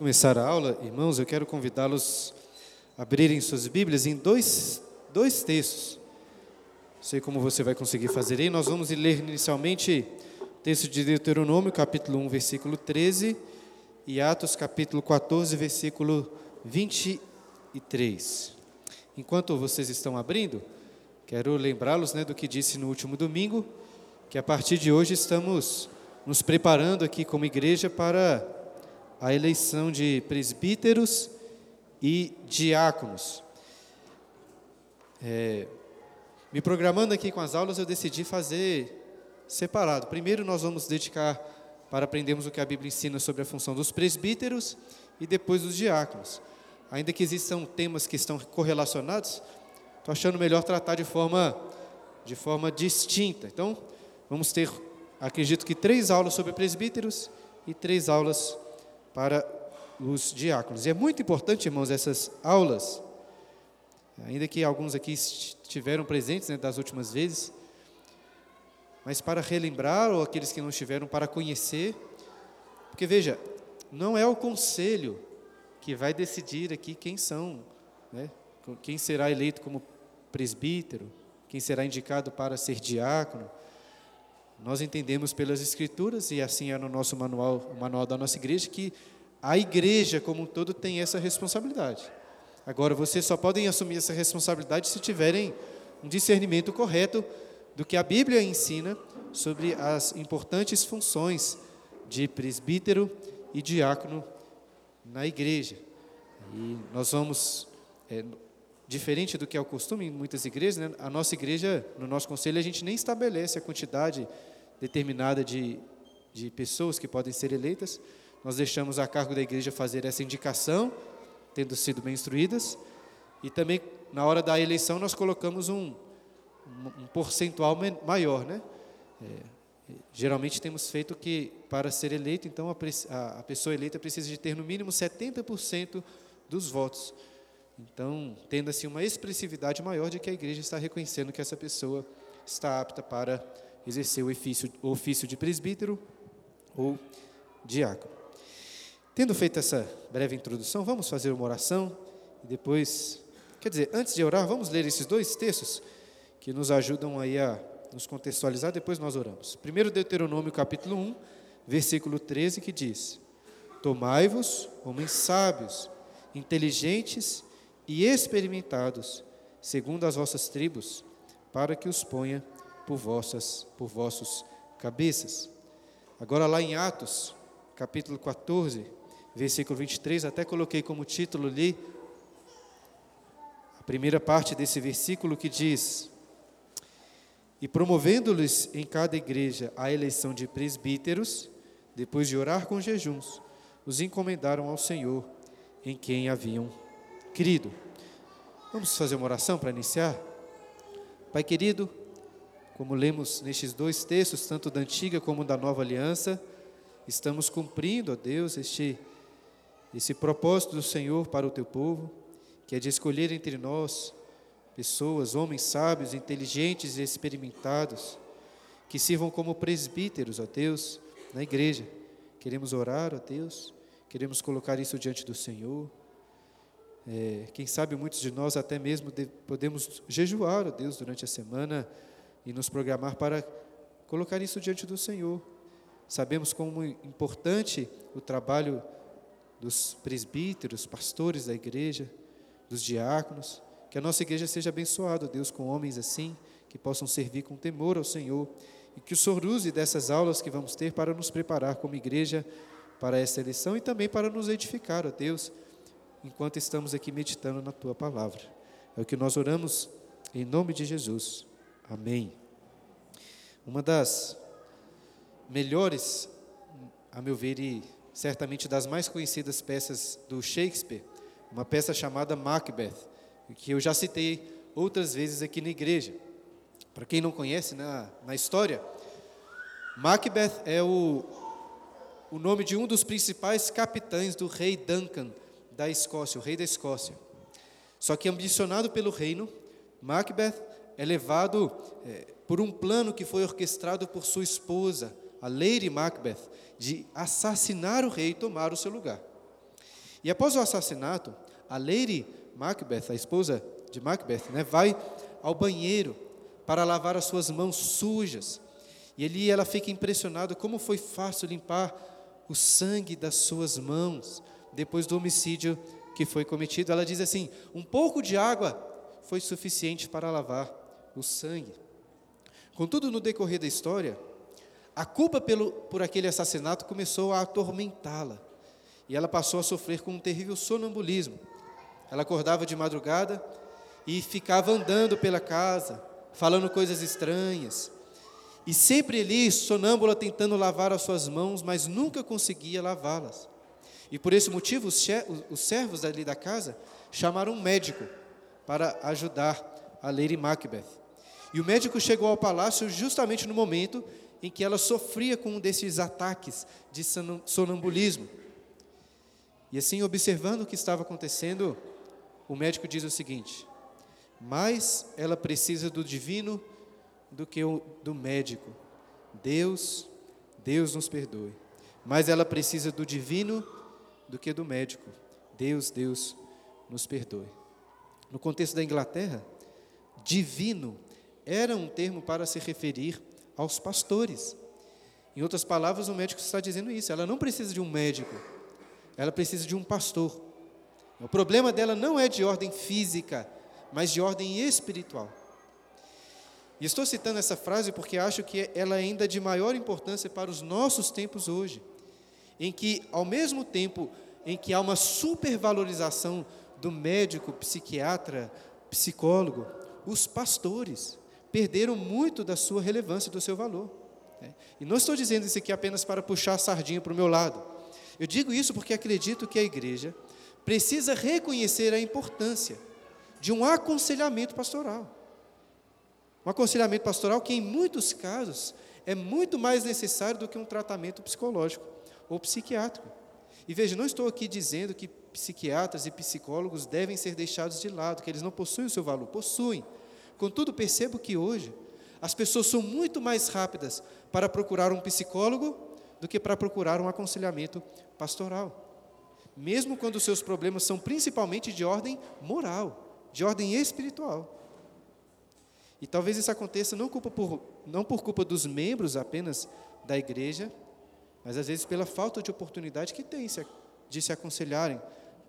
começar a aula, irmãos, eu quero convidá-los a abrirem suas Bíblias em dois, dois textos. Não sei como você vai conseguir fazer aí. Nós vamos ler inicialmente o texto de Deuteronômio, capítulo 1, versículo 13, e Atos, capítulo 14, versículo 23. Enquanto vocês estão abrindo, quero lembrá-los né, do que disse no último domingo, que a partir de hoje estamos nos preparando aqui como igreja para a eleição de presbíteros e diáconos. É, me programando aqui com as aulas, eu decidi fazer separado. Primeiro, nós vamos dedicar para aprendermos o que a Bíblia ensina sobre a função dos presbíteros e depois dos diáconos. Ainda que existam temas que estão correlacionados, estou achando melhor tratar de forma, de forma distinta. Então, vamos ter, acredito que, três aulas sobre presbíteros e três aulas para os diáconos. E é muito importante, irmãos, essas aulas, ainda que alguns aqui estiveram presentes né, das últimas vezes, mas para relembrar, ou aqueles que não estiveram, para conhecer, porque veja, não é o conselho que vai decidir aqui quem são, né, quem será eleito como presbítero, quem será indicado para ser diácono. Nós entendemos pelas Escrituras, e assim é no nosso manual, o manual da nossa igreja, que a igreja como um todo tem essa responsabilidade. Agora, vocês só podem assumir essa responsabilidade se tiverem um discernimento correto do que a Bíblia ensina sobre as importantes funções de presbítero e diácono na igreja. E nós vamos, é, diferente do que é o costume em muitas igrejas, né, a nossa igreja, no nosso conselho, a gente nem estabelece a quantidade determinada de, de pessoas que podem ser eleitas, nós deixamos a cargo da igreja fazer essa indicação, tendo sido bem instruídas, e também na hora da eleição nós colocamos um, um percentual maior, né? É, geralmente temos feito que para ser eleito, então a, a, a pessoa eleita precisa de ter no mínimo 70% dos votos. Então, tendo assim uma expressividade maior de que a igreja está reconhecendo que essa pessoa está apta para exercer o ofício, o ofício de presbítero ou diácono. Tendo feito essa breve introdução, vamos fazer uma oração e depois, quer dizer, antes de orar, vamos ler esses dois textos que nos ajudam aí a nos contextualizar, depois nós oramos. Primeiro Deuteronômio capítulo 1, versículo 13, que diz: Tomai-vos homens sábios, inteligentes e experimentados, segundo as vossas tribos, para que os ponha por vossas por vossos cabeças. Agora lá em Atos, capítulo 14, versículo 23, até coloquei como título ali a primeira parte desse versículo que diz: E promovendo-lhes em cada igreja a eleição de presbíteros, depois de orar com jejuns, os encomendaram ao Senhor em quem haviam crido. Vamos fazer uma oração para iniciar? Pai querido, como lemos nestes dois textos, tanto da antiga como da nova aliança, estamos cumprindo, ó Deus, este esse propósito do Senhor para o teu povo, que é de escolher entre nós pessoas, homens sábios, inteligentes e experimentados, que sirvam como presbíteros, ó Deus, na igreja. Queremos orar, ó Deus, queremos colocar isso diante do Senhor. É, quem sabe muitos de nós até mesmo de, podemos jejuar, ó Deus, durante a semana e nos programar para colocar isso diante do Senhor. Sabemos como importante o trabalho dos presbíteros, pastores da igreja, dos diáconos, que a nossa igreja seja abençoada, Deus, com homens assim, que possam servir com temor ao Senhor, e que o Senhor use dessas aulas que vamos ter para nos preparar como igreja para essa eleição e também para nos edificar, ó Deus, enquanto estamos aqui meditando na Tua palavra. É o que nós oramos em nome de Jesus. Amém. Uma das melhores, a meu ver, e certamente das mais conhecidas peças do Shakespeare, uma peça chamada Macbeth, que eu já citei outras vezes aqui na igreja. Para quem não conhece, na, na história, Macbeth é o, o nome de um dos principais capitães do rei Duncan da Escócia, o rei da Escócia. Só que ambicionado pelo reino, Macbeth é levado é, por um plano que foi orquestrado por sua esposa, a Lady Macbeth, de assassinar o rei e tomar o seu lugar. E após o assassinato, a Lady Macbeth, a esposa de Macbeth, né, vai ao banheiro para lavar as suas mãos sujas. E ali ela fica impressionada como foi fácil limpar o sangue das suas mãos depois do homicídio que foi cometido. Ela diz assim: um pouco de água foi suficiente para lavar o sangue. Contudo, no decorrer da história, a culpa pelo, por aquele assassinato começou a atormentá-la. E ela passou a sofrer com um terrível sonambulismo. Ela acordava de madrugada e ficava andando pela casa, falando coisas estranhas. E sempre ali, sonâmbula, tentando lavar as suas mãos, mas nunca conseguia lavá-las. E por esse motivo, os servos ali da casa chamaram um médico para ajudar a Lady Macbeth. E o médico chegou ao palácio justamente no momento em que ela sofria com um desses ataques de sonambulismo. E assim, observando o que estava acontecendo, o médico diz o seguinte: mais ela precisa do divino do que do médico. Deus, Deus nos perdoe. Mas ela precisa do divino do que do médico. Deus, Deus nos perdoe. No contexto da Inglaterra, divino era um termo para se referir aos pastores. Em outras palavras, o médico está dizendo isso. Ela não precisa de um médico, ela precisa de um pastor. O problema dela não é de ordem física, mas de ordem espiritual. E estou citando essa frase porque acho que ela é ainda de maior importância para os nossos tempos hoje, em que, ao mesmo tempo em que há uma supervalorização do médico, psiquiatra, psicólogo, os pastores perderam muito da sua relevância, do seu valor. Né? E não estou dizendo isso aqui apenas para puxar a sardinha para o meu lado. Eu digo isso porque acredito que a igreja precisa reconhecer a importância de um aconselhamento pastoral. Um aconselhamento pastoral que, em muitos casos, é muito mais necessário do que um tratamento psicológico ou psiquiátrico. E veja, não estou aqui dizendo que psiquiatras e psicólogos devem ser deixados de lado, que eles não possuem o seu valor. Possuem. Contudo, percebo que hoje as pessoas são muito mais rápidas para procurar um psicólogo do que para procurar um aconselhamento pastoral. Mesmo quando seus problemas são principalmente de ordem moral de ordem espiritual. E talvez isso aconteça não, por, não por culpa dos membros apenas da igreja, mas às vezes pela falta de oportunidade que tem de se aconselharem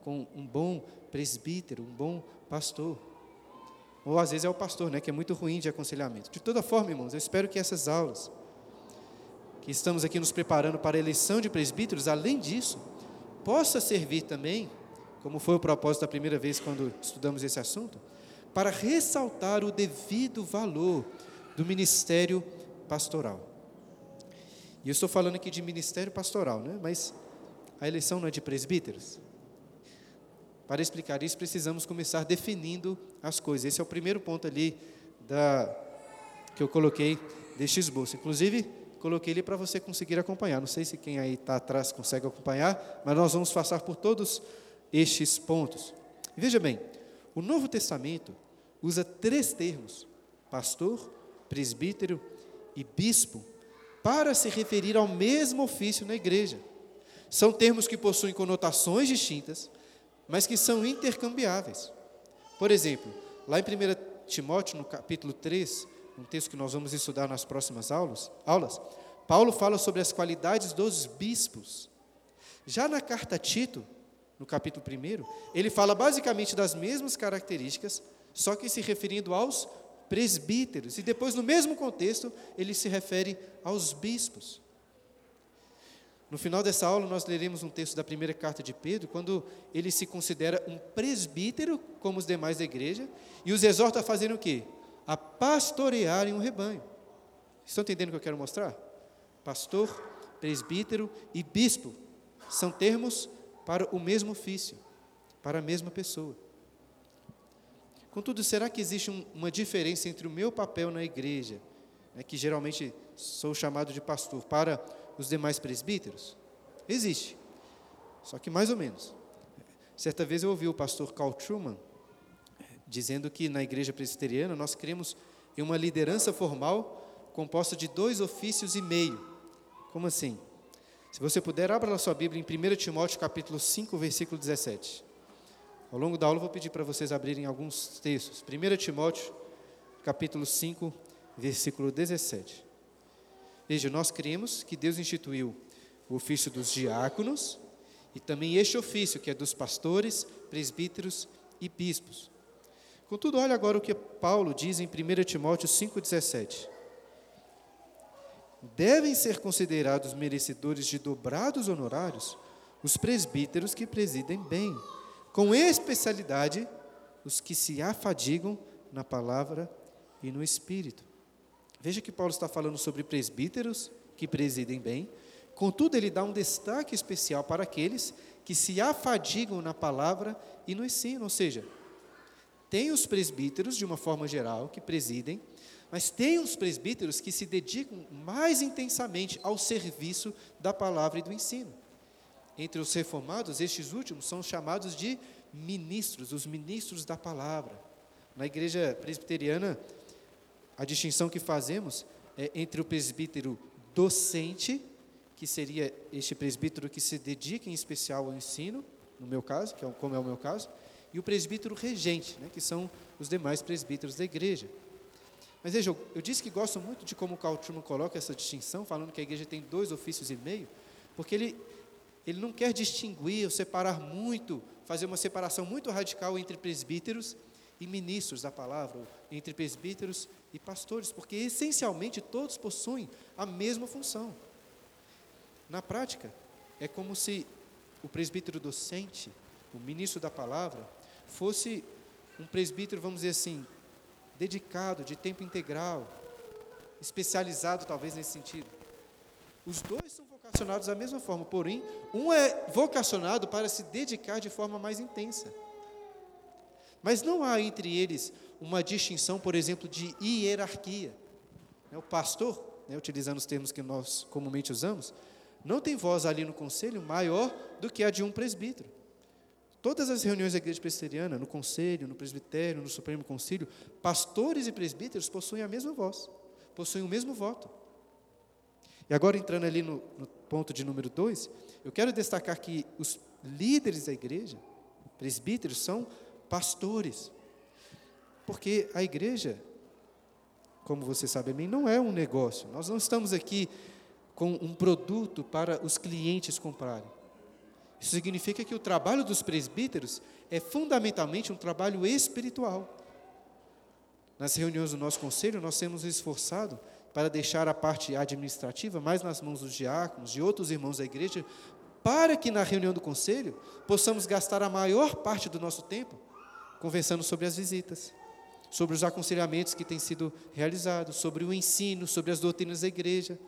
com um bom presbítero, um bom pastor. Ou às vezes é o pastor, né, que é muito ruim de aconselhamento. De toda forma, irmãos, eu espero que essas aulas, que estamos aqui nos preparando para a eleição de presbíteros, além disso, possa servir também como foi o propósito da primeira vez quando estudamos esse assunto, para ressaltar o devido valor do ministério pastoral. E eu estou falando aqui de ministério pastoral, né? mas a eleição não é de presbíteros? Para explicar isso, precisamos começar definindo as coisas. Esse é o primeiro ponto ali da, que eu coloquei deste esboço. Inclusive, coloquei ele para você conseguir acompanhar. Não sei se quem aí está atrás consegue acompanhar, mas nós vamos passar por todos estes pontos. Veja bem, o Novo Testamento usa três termos: pastor, presbítero e bispo, para se referir ao mesmo ofício na igreja. São termos que possuem conotações distintas, mas que são intercambiáveis. Por exemplo, lá em 1 Timóteo, no capítulo 3, um texto que nós vamos estudar nas próximas aulas, aulas Paulo fala sobre as qualidades dos bispos. Já na carta a Tito, no capítulo 1, ele fala basicamente das mesmas características, só que se referindo aos presbíteros. E depois, no mesmo contexto, ele se refere aos bispos. No final dessa aula, nós leremos um texto da primeira carta de Pedro, quando ele se considera um presbítero, como os demais da igreja, e os exorta a fazerem o quê? A pastorearem um rebanho. Estão entendendo o que eu quero mostrar? Pastor, presbítero e bispo são termos para o mesmo ofício, para a mesma pessoa. Contudo, será que existe um, uma diferença entre o meu papel na igreja, né, que geralmente sou chamado de pastor, para os demais presbíteros? Existe, só que mais ou menos. Certa vez eu ouvi o pastor Carl Truman dizendo que na igreja presbiteriana nós cremos em uma liderança formal composta de dois ofícios e meio. Como assim? Se você puder, abra a sua Bíblia em 1 Timóteo capítulo 5, versículo 17. Ao longo da aula eu vou pedir para vocês abrirem alguns textos. 1 Timóteo capítulo 5, versículo 17. Veja, nós cremos que Deus instituiu o ofício dos diáconos e também este ofício, que é dos pastores, presbíteros e bispos. Contudo, olha agora o que Paulo diz em 1 Timóteo 5,17 devem ser considerados merecedores de dobrados honorários os presbíteros que presidem bem, com especialidade os que se afadigam na palavra e no espírito. Veja que Paulo está falando sobre presbíteros que presidem bem, contudo, ele dá um destaque especial para aqueles que se afadigam na palavra e no ensino, ou seja, tem os presbíteros, de uma forma geral, que presidem, mas tem os presbíteros que se dedicam mais intensamente ao serviço da palavra e do ensino. Entre os reformados, estes últimos são chamados de ministros, os ministros da palavra. Na igreja presbiteriana, a distinção que fazemos é entre o presbítero docente, que seria este presbítero que se dedica em especial ao ensino, no meu caso, que é, como é o meu caso, e o presbítero regente, né, que são os demais presbíteros da igreja. Mas veja, eu disse que gosto muito de como Carl Truman coloca essa distinção, falando que a igreja tem dois ofícios e meio, porque ele, ele não quer distinguir ou separar muito, fazer uma separação muito radical entre presbíteros ministros da palavra, entre presbíteros e pastores, porque essencialmente todos possuem a mesma função. Na prática, é como se o presbítero docente, o ministro da palavra, fosse um presbítero, vamos dizer assim, dedicado, de tempo integral, especializado talvez nesse sentido. Os dois são vocacionados da mesma forma, porém, um é vocacionado para se dedicar de forma mais intensa. Mas não há entre eles uma distinção, por exemplo, de hierarquia. Né, o pastor, né, utilizando os termos que nós comumente usamos, não tem voz ali no conselho maior do que a de um presbítero. Todas as reuniões da igreja presbiteriana, no conselho, no presbitério, no Supremo Concílio, pastores e presbíteros possuem a mesma voz, possuem o mesmo voto. E agora, entrando ali no, no ponto de número dois, eu quero destacar que os líderes da igreja, presbíteros, são pastores. Porque a igreja, como você sabe bem, não é um negócio. Nós não estamos aqui com um produto para os clientes comprarem. Isso significa que o trabalho dos presbíteros é fundamentalmente um trabalho espiritual. Nas reuniões do nosso conselho, nós temos esforçado para deixar a parte administrativa mais nas mãos dos diáconos, de outros irmãos da igreja, para que na reunião do conselho possamos gastar a maior parte do nosso tempo conversando sobre as visitas, sobre os aconselhamentos que têm sido realizados, sobre o ensino, sobre as doutrinas da igreja,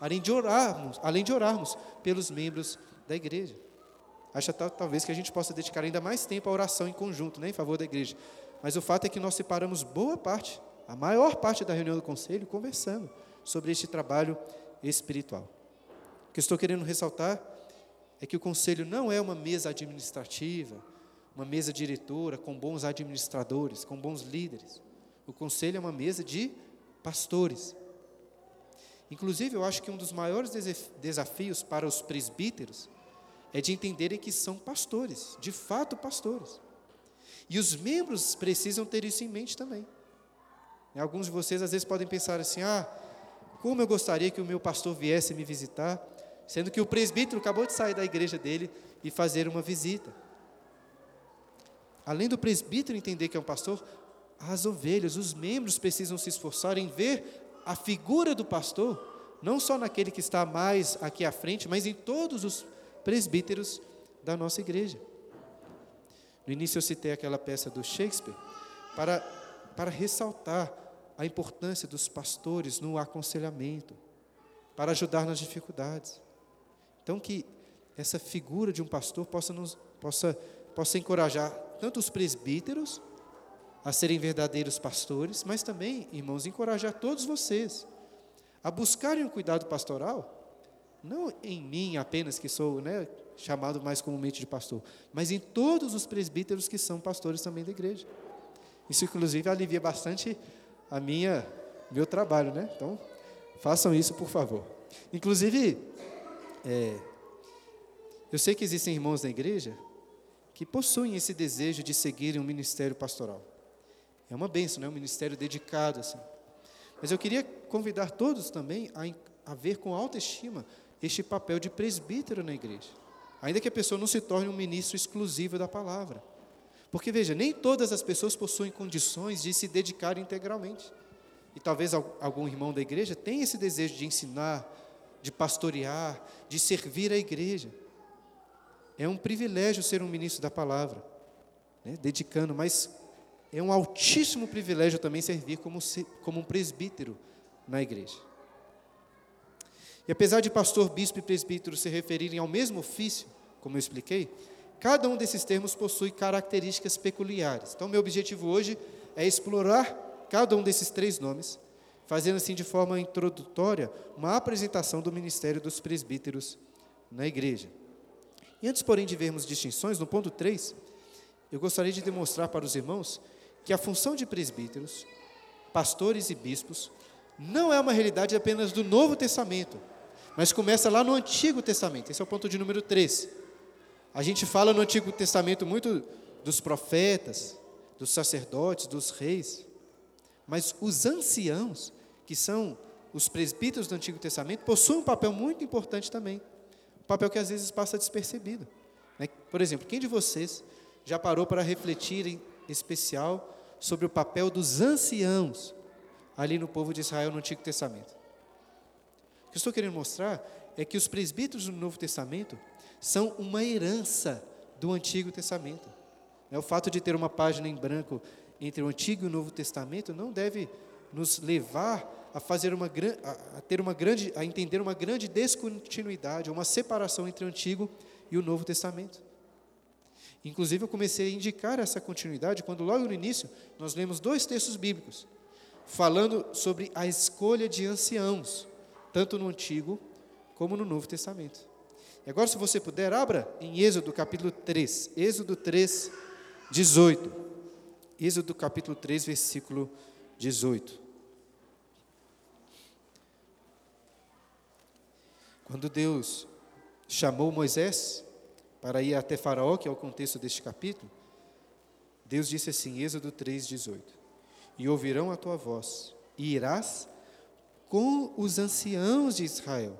além de orarmos, além de orarmos pelos membros da igreja. Acho talvez que a gente possa dedicar ainda mais tempo à oração em conjunto, né, em favor da igreja. Mas o fato é que nós separamos boa parte, a maior parte da reunião do conselho, conversando sobre este trabalho espiritual. O que estou querendo ressaltar é que o conselho não é uma mesa administrativa, uma mesa diretora com bons administradores, com bons líderes. O conselho é uma mesa de pastores. Inclusive, eu acho que um dos maiores desafios para os presbíteros é de entenderem que são pastores, de fato pastores. E os membros precisam ter isso em mente também. Alguns de vocês às vezes podem pensar assim: ah, como eu gostaria que o meu pastor viesse me visitar, sendo que o presbítero acabou de sair da igreja dele e fazer uma visita. Além do presbítero entender que é um pastor, as ovelhas, os membros precisam se esforçar em ver a figura do pastor, não só naquele que está mais aqui à frente, mas em todos os presbíteros da nossa igreja. No início eu citei aquela peça do Shakespeare para, para ressaltar a importância dos pastores no aconselhamento, para ajudar nas dificuldades. Então que essa figura de um pastor possa nos possa possa encorajar tanto os presbíteros a serem verdadeiros pastores, mas também, irmãos, encorajar todos vocês a buscarem o cuidado pastoral não em mim apenas, que sou né, chamado mais comumente de pastor, mas em todos os presbíteros que são pastores também da igreja. Isso, inclusive, alivia bastante a minha meu trabalho, né? Então, façam isso, por favor. Inclusive, é, eu sei que existem irmãos na igreja que possuem esse desejo de seguirem um ministério pastoral. É uma benção, né? um ministério dedicado. Assim. Mas eu queria convidar todos também a, a ver com autoestima este papel de presbítero na igreja. Ainda que a pessoa não se torne um ministro exclusivo da palavra. Porque, veja, nem todas as pessoas possuem condições de se dedicar integralmente. E talvez algum irmão da igreja tenha esse desejo de ensinar, de pastorear, de servir a igreja. É um privilégio ser um ministro da palavra, né? dedicando, mas é um altíssimo privilégio também servir como, como um presbítero na igreja. E apesar de pastor, bispo e presbítero se referirem ao mesmo ofício, como eu expliquei, cada um desses termos possui características peculiares. Então, meu objetivo hoje é explorar cada um desses três nomes, fazendo assim de forma introdutória uma apresentação do ministério dos presbíteros na igreja. E antes, porém, de vermos distinções, no ponto 3, eu gostaria de demonstrar para os irmãos que a função de presbíteros, pastores e bispos não é uma realidade apenas do Novo Testamento, mas começa lá no Antigo Testamento. Esse é o ponto de número 3. A gente fala no Antigo Testamento muito dos profetas, dos sacerdotes, dos reis, mas os anciãos, que são os presbíteros do Antigo Testamento, possuem um papel muito importante também. Papel que às vezes passa despercebido. Né? Por exemplo, quem de vocês já parou para refletir em especial sobre o papel dos anciãos ali no povo de Israel no Antigo Testamento? O que estou querendo mostrar é que os presbíteros do Novo Testamento são uma herança do Antigo Testamento. É o fato de ter uma página em branco entre o Antigo e o Novo Testamento não deve nos levar a fazer uma a ter uma grande a entender uma grande descontinuidade, uma separação entre o Antigo e o Novo Testamento. Inclusive eu comecei a indicar essa continuidade quando logo no início nós lemos dois textos bíblicos falando sobre a escolha de anciãos, tanto no Antigo como no Novo Testamento. E agora se você puder, abra em Êxodo capítulo 3, Êxodo 3, 18. Êxodo capítulo 3, versículo 18. Quando Deus chamou Moisés para ir até Faraó, que é o contexto deste capítulo, Deus disse assim, Êxodo 3,18: E ouvirão a tua voz, e irás com os anciãos de Israel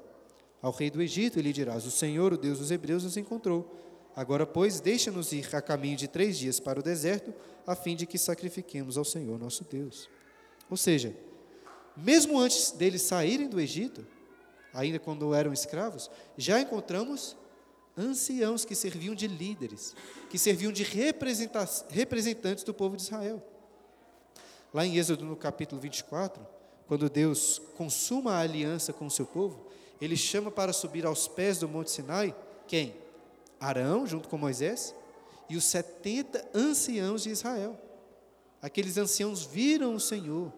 ao rei do Egito, e lhe dirás: O Senhor, o Deus dos Hebreus, nos encontrou. Agora, pois, deixa-nos ir a caminho de três dias para o deserto, a fim de que sacrifiquemos ao Senhor nosso Deus. Ou seja, mesmo antes deles saírem do Egito, ainda quando eram escravos, já encontramos anciãos que serviam de líderes, que serviam de representantes do povo de Israel. Lá em Êxodo, no capítulo 24, quando Deus consuma a aliança com o seu povo, ele chama para subir aos pés do Monte Sinai quem? Arão, junto com Moisés, e os 70 anciãos de Israel. Aqueles anciãos viram o Senhor,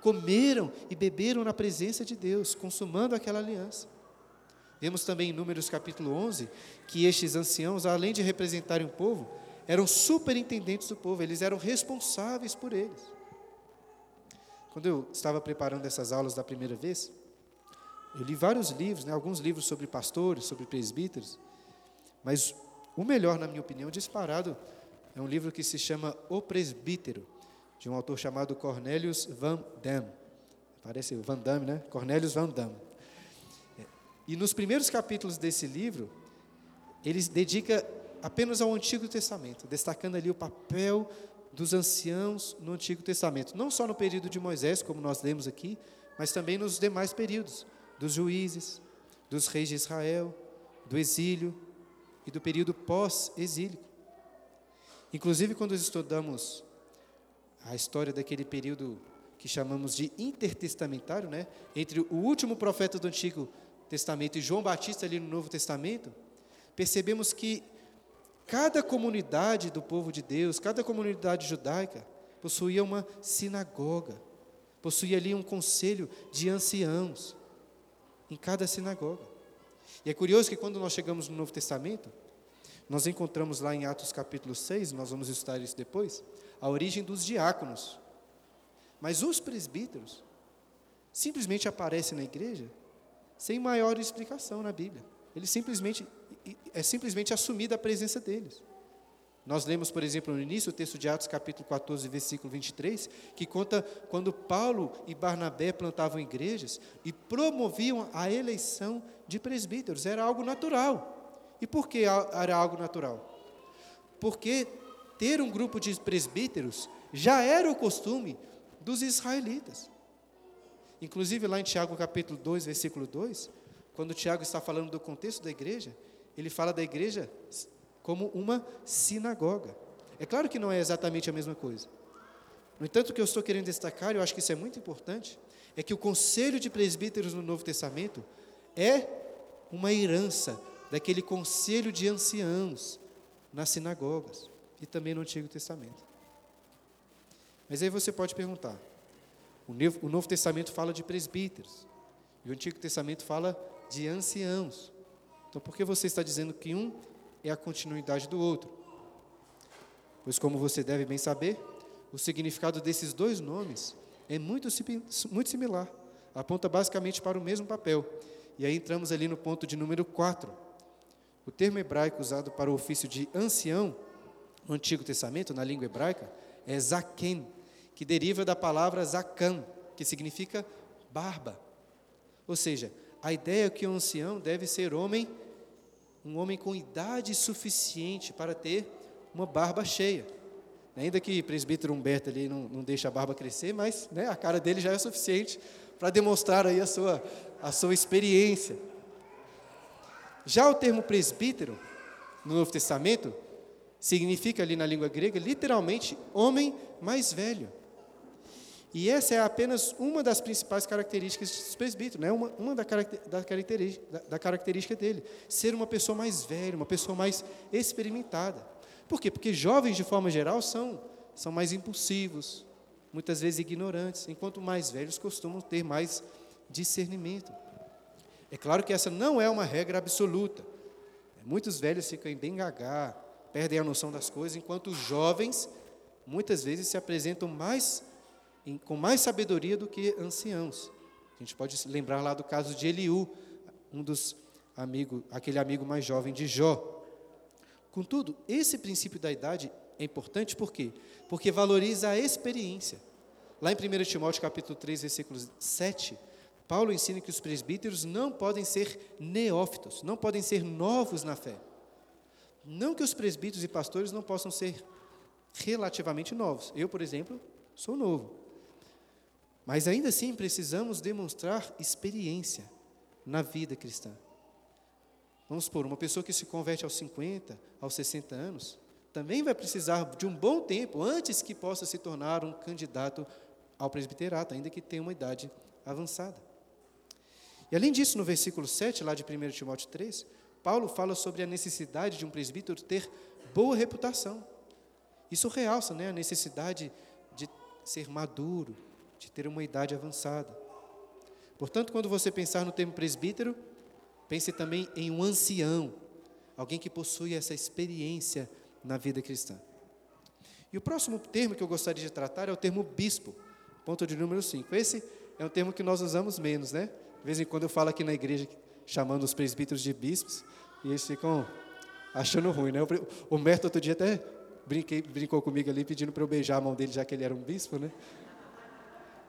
comeram e beberam na presença de Deus, consumando aquela aliança. Vemos também em Números capítulo 11 que estes anciãos, além de representarem o povo, eram superintendentes do povo, eles eram responsáveis por eles. Quando eu estava preparando essas aulas da primeira vez, eu li vários livros, né, alguns livros sobre pastores, sobre presbíteros, mas o melhor, na minha opinião, disparado, é um livro que se chama O Presbítero, de um autor chamado Cornelius Van Damme. Parece Van Damme, né? Cornelius Van Damme. E nos primeiros capítulos desse livro, ele dedica apenas ao Antigo Testamento, destacando ali o papel dos anciãos no Antigo Testamento, não só no período de Moisés, como nós lemos aqui, mas também nos demais períodos, dos juízes, dos reis de Israel, do exílio e do período pós-exílico. Inclusive, quando estudamos a história daquele período que chamamos de intertestamentário, né? entre o último profeta do Antigo Testamento e João Batista ali no Novo Testamento, percebemos que cada comunidade do povo de Deus, cada comunidade judaica, possuía uma sinagoga, possuía ali um conselho de anciãos em cada sinagoga. E é curioso que quando nós chegamos no Novo Testamento, nós encontramos lá em Atos capítulo 6, nós vamos estudar isso depois, a origem dos diáconos. Mas os presbíteros simplesmente aparecem na igreja sem maior explicação na Bíblia. ele simplesmente é simplesmente assumida a presença deles. Nós lemos, por exemplo, no início, o texto de Atos, capítulo 14, versículo 23, que conta quando Paulo e Barnabé plantavam igrejas e promoviam a eleição de presbíteros. Era algo natural. E por que era algo natural? Porque ter um grupo de presbíteros já era o costume dos israelitas. Inclusive, lá em Tiago, capítulo 2, versículo 2, quando Tiago está falando do contexto da igreja, ele fala da igreja como uma sinagoga. É claro que não é exatamente a mesma coisa. No entanto, o que eu estou querendo destacar, e eu acho que isso é muito importante, é que o conselho de presbíteros no Novo Testamento é uma herança daquele conselho de anciãos nas sinagogas e também no Antigo Testamento. Mas aí você pode perguntar: o Novo Testamento fala de presbíteros e o Antigo Testamento fala de anciãos. Então, por que você está dizendo que um é a continuidade do outro. Pois, como você deve bem saber, o significado desses dois nomes é muito, muito similar, aponta basicamente para o mesmo papel. E aí entramos ali no ponto de número 4. O termo hebraico usado para o ofício de ancião no Antigo Testamento, na língua hebraica, é zaken, que deriva da palavra zakan, que significa barba. Ou seja, a ideia é que o ancião deve ser homem um homem com idade suficiente para ter uma barba cheia. Ainda que o presbítero Humberto ali não, não deixe a barba crescer, mas né, a cara dele já é suficiente para demonstrar aí a sua, a sua experiência. Já o termo presbítero, no Novo Testamento, significa ali na língua grega, literalmente, homem mais velho. E essa é apenas uma das principais características dos presbíteros, né? uma, uma da, da, característica, da, da característica dele. Ser uma pessoa mais velha, uma pessoa mais experimentada. Por quê? Porque jovens, de forma geral, são, são mais impulsivos, muitas vezes ignorantes, enquanto mais velhos costumam ter mais discernimento. É claro que essa não é uma regra absoluta. Muitos velhos ficam bem gagá, perdem a noção das coisas, enquanto os jovens, muitas vezes, se apresentam mais com mais sabedoria do que anciãos. A gente pode lembrar lá do caso de Eliú, um dos amigos, aquele amigo mais jovem de Jó. Contudo, esse princípio da idade é importante por quê? Porque valoriza a experiência. Lá em 1 Timóteo capítulo 3, versículo 7, Paulo ensina que os presbíteros não podem ser neófitos, não podem ser novos na fé. Não que os presbíteros e pastores não possam ser relativamente novos. Eu, por exemplo, sou novo. Mas ainda assim precisamos demonstrar experiência na vida cristã. Vamos supor, uma pessoa que se converte aos 50, aos 60 anos, também vai precisar de um bom tempo antes que possa se tornar um candidato ao presbiterato, ainda que tenha uma idade avançada. E além disso, no versículo 7, lá de 1 Timóteo 3, Paulo fala sobre a necessidade de um presbítero ter boa reputação. Isso realça né, a necessidade de ser maduro, de ter uma idade avançada. Portanto, quando você pensar no termo presbítero, pense também em um ancião, alguém que possui essa experiência na vida cristã. E o próximo termo que eu gostaria de tratar é o termo bispo, ponto de número 5. Esse é um termo que nós usamos menos, né? De vez em quando eu falo aqui na igreja, chamando os presbíteros de bispos, e eles ficam achando ruim, né? O Humberto outro dia até brinquei, brincou comigo ali, pedindo para eu beijar a mão dele, já que ele era um bispo, né?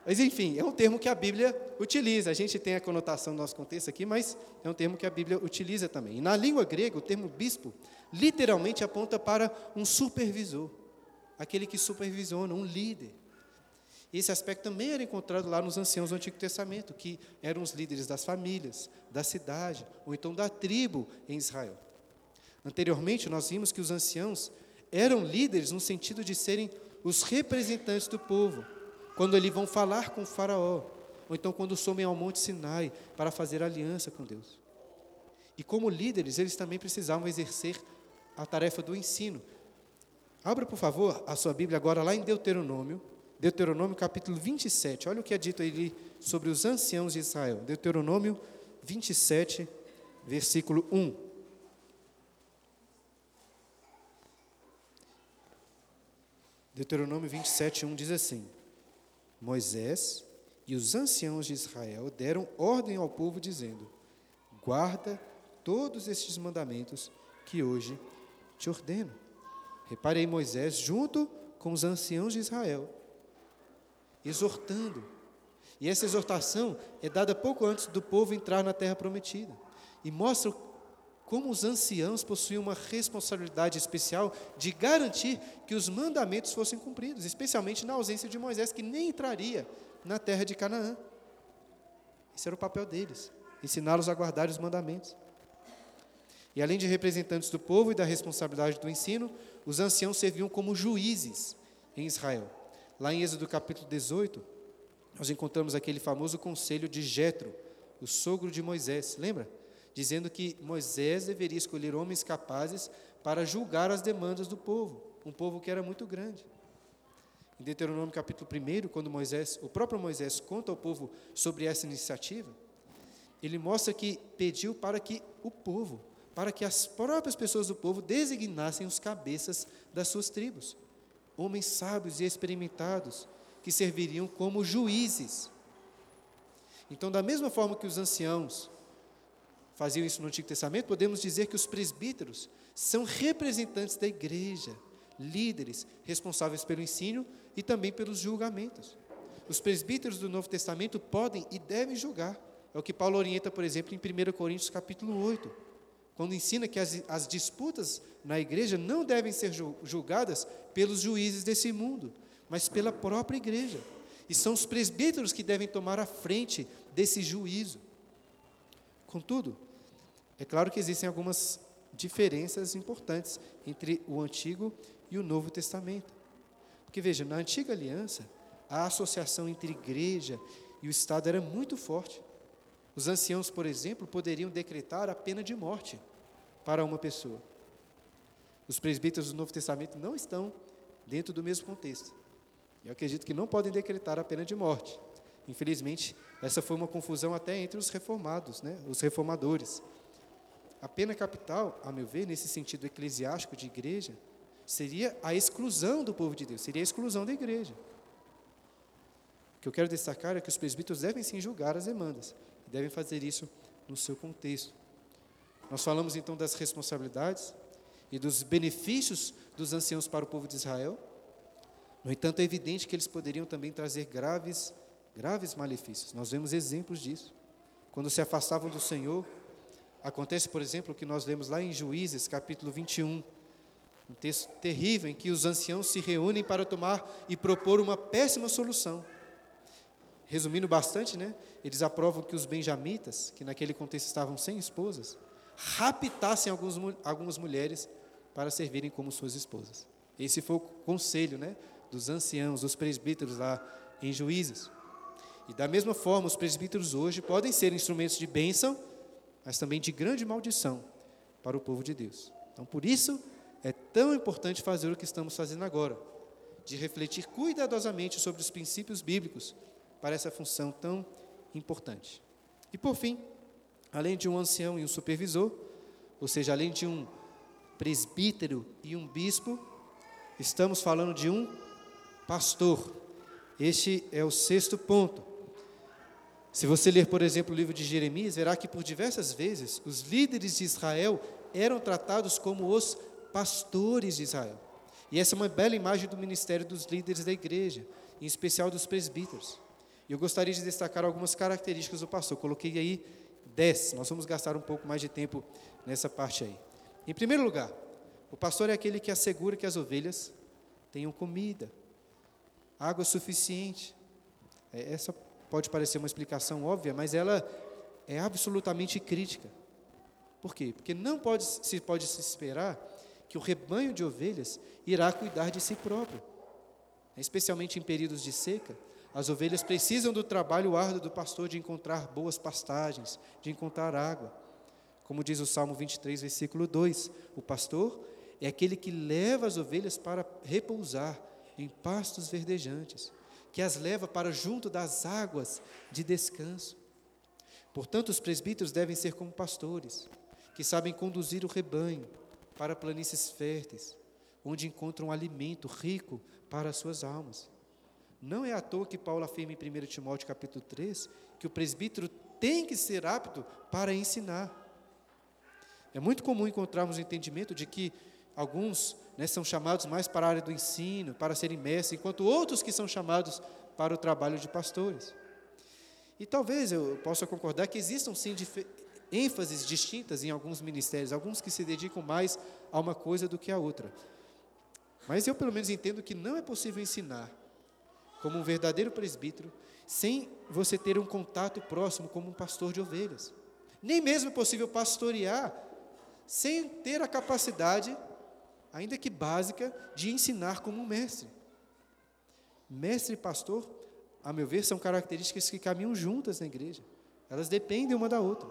Mas, enfim, é um termo que a Bíblia utiliza. A gente tem a conotação no nosso contexto aqui, mas é um termo que a Bíblia utiliza também. E na língua grega, o termo bispo literalmente aponta para um supervisor, aquele que supervisiona, um líder. Esse aspecto também era encontrado lá nos anciãos do Antigo Testamento, que eram os líderes das famílias, da cidade, ou então da tribo em Israel. Anteriormente, nós vimos que os anciãos eram líderes no sentido de serem os representantes do povo quando eles vão falar com o Faraó, ou então quando somem ao Monte Sinai para fazer aliança com Deus. E como líderes, eles também precisavam exercer a tarefa do ensino. Abra, por favor, a sua Bíblia agora lá em Deuteronômio, Deuteronômio capítulo 27. Olha o que é dito ali sobre os anciãos de Israel. Deuteronômio 27, versículo 1. Deuteronômio 27, 1 diz assim: Moisés e os anciãos de Israel deram ordem ao povo, dizendo: Guarda todos estes mandamentos que hoje te ordeno. Reparei Moisés junto com os anciãos de Israel, exortando. E essa exortação é dada pouco antes do povo entrar na terra prometida. E mostra como os anciãos possuíam uma responsabilidade especial de garantir que os mandamentos fossem cumpridos, especialmente na ausência de Moisés, que nem entraria na terra de Canaã. Esse era o papel deles, ensiná-los a guardar os mandamentos. E além de representantes do povo e da responsabilidade do ensino, os anciãos serviam como juízes em Israel. Lá em Êxodo capítulo 18, nós encontramos aquele famoso conselho de Jetro, o sogro de Moisés, lembra? Dizendo que Moisés deveria escolher homens capazes para julgar as demandas do povo, um povo que era muito grande. Em Deuteronômio capítulo 1, quando Moisés, o próprio Moisés conta ao povo sobre essa iniciativa, ele mostra que pediu para que o povo, para que as próprias pessoas do povo designassem os cabeças das suas tribos, homens sábios e experimentados, que serviriam como juízes. Então, da mesma forma que os anciãos faziam isso no Antigo Testamento, podemos dizer que os presbíteros são representantes da igreja, líderes responsáveis pelo ensino e também pelos julgamentos. Os presbíteros do Novo Testamento podem e devem julgar. É o que Paulo orienta, por exemplo, em 1 Coríntios capítulo 8, quando ensina que as, as disputas na igreja não devem ser julgadas pelos juízes desse mundo, mas pela própria igreja. E são os presbíteros que devem tomar a frente desse juízo. Contudo, é claro que existem algumas diferenças importantes entre o Antigo e o Novo Testamento. Porque veja, na antiga aliança, a associação entre igreja e o Estado era muito forte. Os anciãos, por exemplo, poderiam decretar a pena de morte para uma pessoa. Os presbíteros do Novo Testamento não estão dentro do mesmo contexto. Eu acredito que não podem decretar a pena de morte. Infelizmente, essa foi uma confusão até entre os reformados, né, os reformadores. A pena capital, a meu ver, nesse sentido eclesiástico de igreja, seria a exclusão do povo de Deus, seria a exclusão da igreja. O que eu quero destacar é que os presbíteros devem sim julgar as demandas, devem fazer isso no seu contexto. Nós falamos então das responsabilidades e dos benefícios dos anciãos para o povo de Israel. No entanto, é evidente que eles poderiam também trazer graves, graves malefícios. Nós vemos exemplos disso. Quando se afastavam do Senhor, acontece, por exemplo, o que nós lemos lá em Juízes, capítulo 21, um texto terrível em que os anciãos se reúnem para tomar e propor uma péssima solução. Resumindo bastante, né? Eles aprovam que os benjamitas, que naquele contexto estavam sem esposas, raptassem alguns, algumas mulheres para servirem como suas esposas. Esse foi o conselho, né? Dos anciãos, dos presbíteros lá em Juízes. E da mesma forma, os presbíteros hoje podem ser instrumentos de bênção, mas também de grande maldição para o povo de Deus. Então, por isso, é tão importante fazer o que estamos fazendo agora, de refletir cuidadosamente sobre os princípios bíblicos para essa função tão importante. E por fim, além de um ancião e um supervisor, ou seja, além de um presbítero e um bispo, estamos falando de um pastor. Este é o sexto ponto. Se você ler, por exemplo, o livro de Jeremias, verá que por diversas vezes os líderes de Israel eram tratados como os pastores de Israel. E essa é uma bela imagem do ministério dos líderes da igreja, em especial dos presbíteros. Eu gostaria de destacar algumas características do pastor. Coloquei aí dez. Nós vamos gastar um pouco mais de tempo nessa parte aí. Em primeiro lugar, o pastor é aquele que assegura que as ovelhas tenham comida, água suficiente. É, essa pode parecer uma explicação óbvia, mas ela é absolutamente crítica. Por quê? Porque não pode se pode se esperar que o rebanho de ovelhas irá cuidar de si próprio. Especialmente em períodos de seca, as ovelhas precisam do trabalho árduo do pastor de encontrar boas pastagens, de encontrar água. Como diz o Salmo 23, versículo 2: O pastor é aquele que leva as ovelhas para repousar em pastos verdejantes, que as leva para junto das águas de descanso. Portanto, os presbíteros devem ser como pastores, que sabem conduzir o rebanho, para planícies férteis, onde encontram alimento rico para as suas almas. Não é à toa que Paulo afirma em 1 Timóteo capítulo 3 que o presbítero tem que ser apto para ensinar. É muito comum encontrarmos o entendimento de que alguns né, são chamados mais para a área do ensino, para serem mestres, enquanto outros que são chamados para o trabalho de pastores. E talvez eu possa concordar que existam sim ênfases distintas em alguns ministérios, alguns que se dedicam mais a uma coisa do que a outra. Mas eu pelo menos entendo que não é possível ensinar como um verdadeiro presbítero sem você ter um contato próximo como um pastor de ovelhas. Nem mesmo é possível pastorear sem ter a capacidade, ainda que básica, de ensinar como um mestre. Mestre e pastor, a meu ver, são características que caminham juntas na igreja. Elas dependem uma da outra.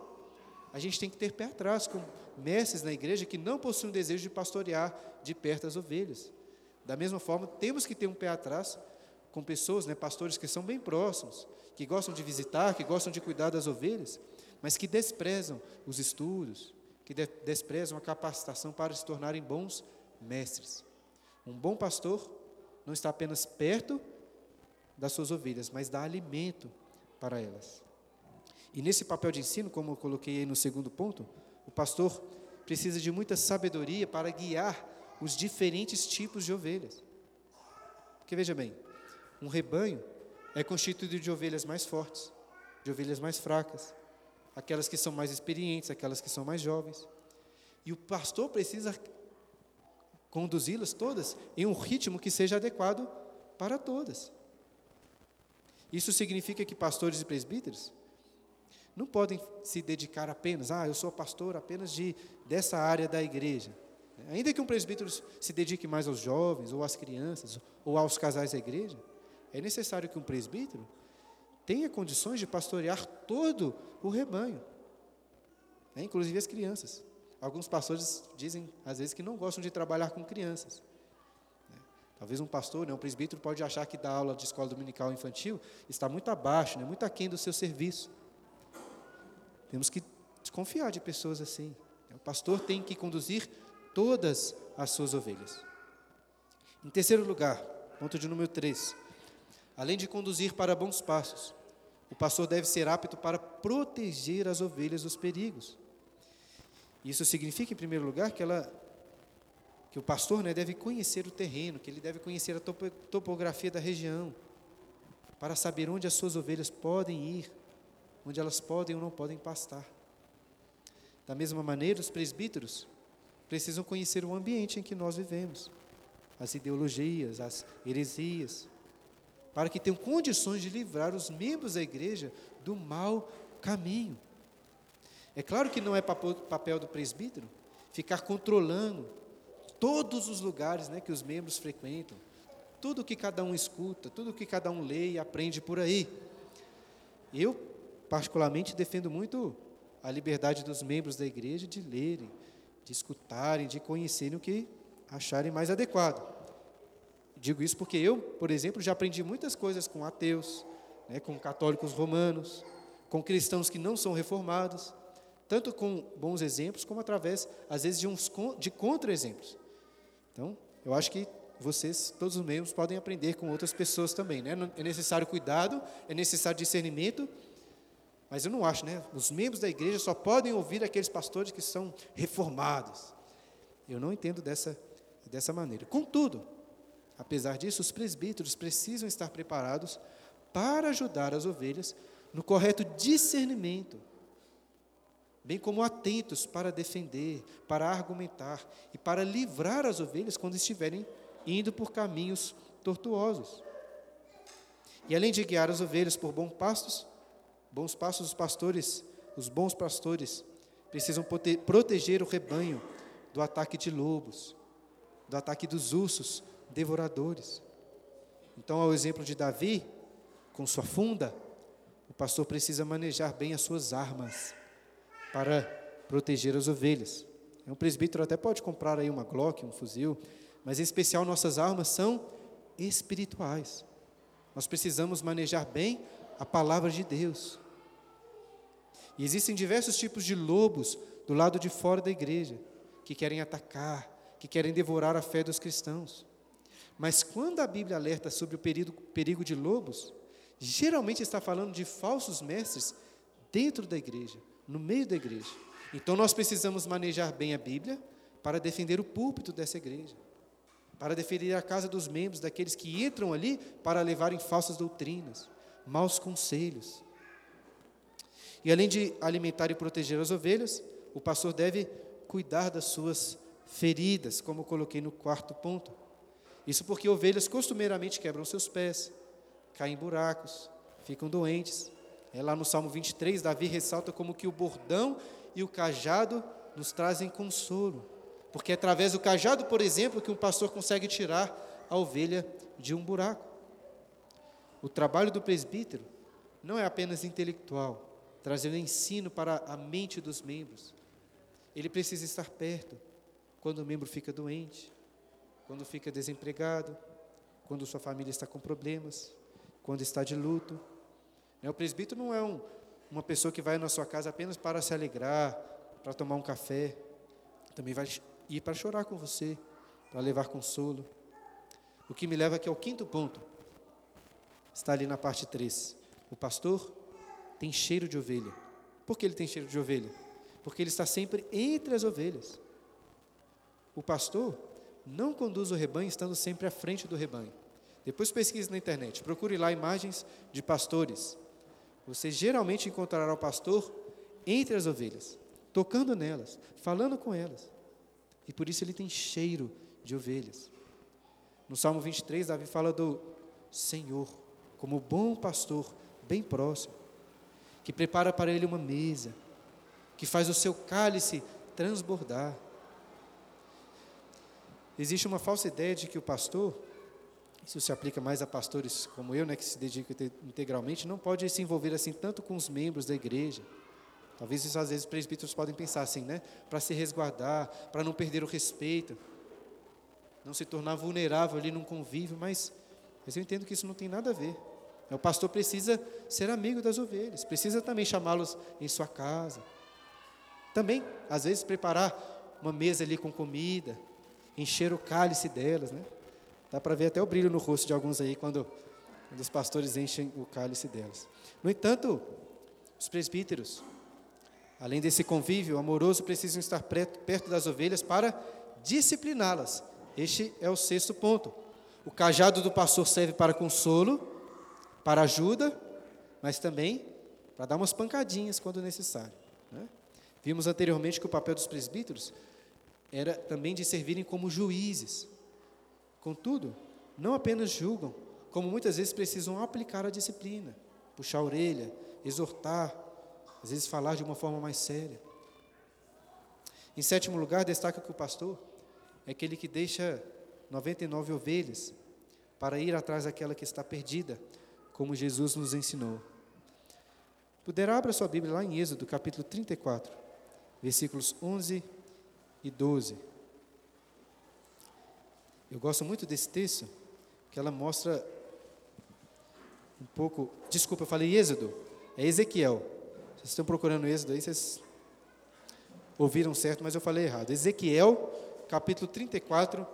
A gente tem que ter pé atrás com mestres na igreja que não possuem o desejo de pastorear de perto as ovelhas. Da mesma forma, temos que ter um pé atrás com pessoas, né, pastores que são bem próximos, que gostam de visitar, que gostam de cuidar das ovelhas, mas que desprezam os estudos, que de desprezam a capacitação para se tornarem bons mestres. Um bom pastor não está apenas perto das suas ovelhas, mas dá alimento para elas. E nesse papel de ensino, como eu coloquei aí no segundo ponto, o pastor precisa de muita sabedoria para guiar os diferentes tipos de ovelhas. Porque veja bem, um rebanho é constituído de ovelhas mais fortes, de ovelhas mais fracas, aquelas que são mais experientes, aquelas que são mais jovens. E o pastor precisa conduzi-las todas em um ritmo que seja adequado para todas. Isso significa que pastores e presbíteros não podem se dedicar apenas, ah, eu sou pastor apenas de dessa área da igreja. Ainda que um presbítero se dedique mais aos jovens, ou às crianças, ou aos casais da igreja, é necessário que um presbítero tenha condições de pastorear todo o rebanho, né? inclusive as crianças. Alguns pastores dizem, às vezes, que não gostam de trabalhar com crianças. Né? Talvez um pastor, né, um presbítero, pode achar que dar aula de escola dominical infantil está muito abaixo, né, muito aquém do seu serviço. Temos que desconfiar de pessoas assim. O pastor tem que conduzir todas as suas ovelhas. Em terceiro lugar, ponto de número 3, Além de conduzir para bons passos, o pastor deve ser apto para proteger as ovelhas dos perigos. Isso significa, em primeiro lugar, que, ela, que o pastor né, deve conhecer o terreno, que ele deve conhecer a topografia da região, para saber onde as suas ovelhas podem ir, onde elas podem ou não podem pastar. Da mesma maneira, os presbíteros precisam conhecer o ambiente em que nós vivemos, as ideologias, as heresias, para que tenham condições de livrar os membros da igreja do mau caminho. É claro que não é papel do presbítero ficar controlando todos os lugares né, que os membros frequentam, tudo que cada um escuta, tudo que cada um lê e aprende por aí. Eu, particularmente, defendo muito a liberdade dos membros da igreja de lerem, de escutarem, de conhecerem o que acharem mais adequado. Digo isso porque eu, por exemplo, já aprendi muitas coisas com ateus, né, com católicos romanos, com cristãos que não são reformados, tanto com bons exemplos, como através, às vezes, de, de contra-exemplos. Então, eu acho que vocês, todos os membros, podem aprender com outras pessoas também. Né? É necessário cuidado, é necessário discernimento, mas eu não acho, né? Os membros da igreja só podem ouvir aqueles pastores que são reformados. Eu não entendo dessa, dessa maneira. Contudo, Apesar disso, os presbíteros precisam estar preparados para ajudar as ovelhas no correto discernimento, bem como atentos para defender, para argumentar e para livrar as ovelhas quando estiverem indo por caminhos tortuosos. E além de guiar as ovelhas por bons pastos, bons pastos os pastores, os bons pastores precisam proteger o rebanho do ataque de lobos, do ataque dos ursos, devoradores. Então, ao exemplo de Davi, com sua funda, o pastor precisa manejar bem as suas armas para proteger as ovelhas. Um presbítero até pode comprar aí uma Glock, um fuzil, mas em especial nossas armas são espirituais. Nós precisamos manejar bem a palavra de Deus. E existem diversos tipos de lobos do lado de fora da igreja que querem atacar, que querem devorar a fé dos cristãos. Mas quando a Bíblia alerta sobre o perigo, perigo de lobos, geralmente está falando de falsos mestres dentro da igreja, no meio da igreja. Então nós precisamos manejar bem a Bíblia para defender o púlpito dessa igreja, para defender a casa dos membros, daqueles que entram ali para levarem falsas doutrinas, maus conselhos. E além de alimentar e proteger as ovelhas, o pastor deve cuidar das suas feridas, como coloquei no quarto ponto. Isso porque ovelhas costumeiramente quebram seus pés, caem em buracos, ficam doentes. É lá no Salmo 23, Davi ressalta como que o bordão e o cajado nos trazem consolo. Porque é através do cajado, por exemplo, que um pastor consegue tirar a ovelha de um buraco. O trabalho do presbítero não é apenas intelectual, trazendo ensino para a mente dos membros. Ele precisa estar perto quando o membro fica doente, quando fica desempregado, quando sua família está com problemas, quando está de luto. Né, o presbítero não é um, uma pessoa que vai na sua casa apenas para se alegrar, para tomar um café. Também vai ir para chorar com você, para levar consolo. O que me leva aqui ao quinto ponto. Está ali na parte 3. O pastor tem cheiro de ovelha. Por que ele tem cheiro de ovelha? Porque ele está sempre entre as ovelhas. O pastor não conduz o rebanho estando sempre à frente do rebanho. Depois pesquise na internet, procure lá imagens de pastores. Você geralmente encontrará o pastor entre as ovelhas, tocando nelas, falando com elas. E por isso ele tem cheiro de ovelhas. No Salmo 23, Davi fala do Senhor, como bom pastor, bem próximo, que prepara para ele uma mesa, que faz o seu cálice transbordar. Existe uma falsa ideia de que o pastor, isso se aplica mais a pastores como eu, né, que se dedicam integralmente, não pode se envolver assim tanto com os membros da igreja. Talvez isso, às vezes os presbíteros podem pensar assim, né, para se resguardar, para não perder o respeito, não se tornar vulnerável ali num convívio, mas, mas eu entendo que isso não tem nada a ver. O pastor precisa ser amigo das ovelhas, precisa também chamá-los em sua casa. Também, às vezes, preparar uma mesa ali com comida, encher o cálice delas, né? Dá para ver até o brilho no rosto de alguns aí quando, quando os pastores enchem o cálice delas. No entanto, os presbíteros, além desse convívio amoroso, precisam estar perto das ovelhas para discipliná-las. Este é o sexto ponto. O cajado do pastor serve para consolo, para ajuda, mas também para dar umas pancadinhas quando necessário. Né? Vimos anteriormente que o papel dos presbíteros era também de servirem como juízes. Contudo, não apenas julgam, como muitas vezes precisam aplicar a disciplina, puxar a orelha, exortar, às vezes falar de uma forma mais séria. Em sétimo lugar, destaca que o pastor é aquele que deixa 99 ovelhas para ir atrás daquela que está perdida, como Jesus nos ensinou. Puder abra sua Bíblia lá em Êxodo, capítulo 34, versículos 11 e 12. Eu gosto muito desse texto, que ela mostra um pouco. Desculpa, eu falei Êxodo, é Ezequiel. Vocês estão procurando Êxodo aí, vocês ouviram certo, mas eu falei errado. Ezequiel, capítulo 34,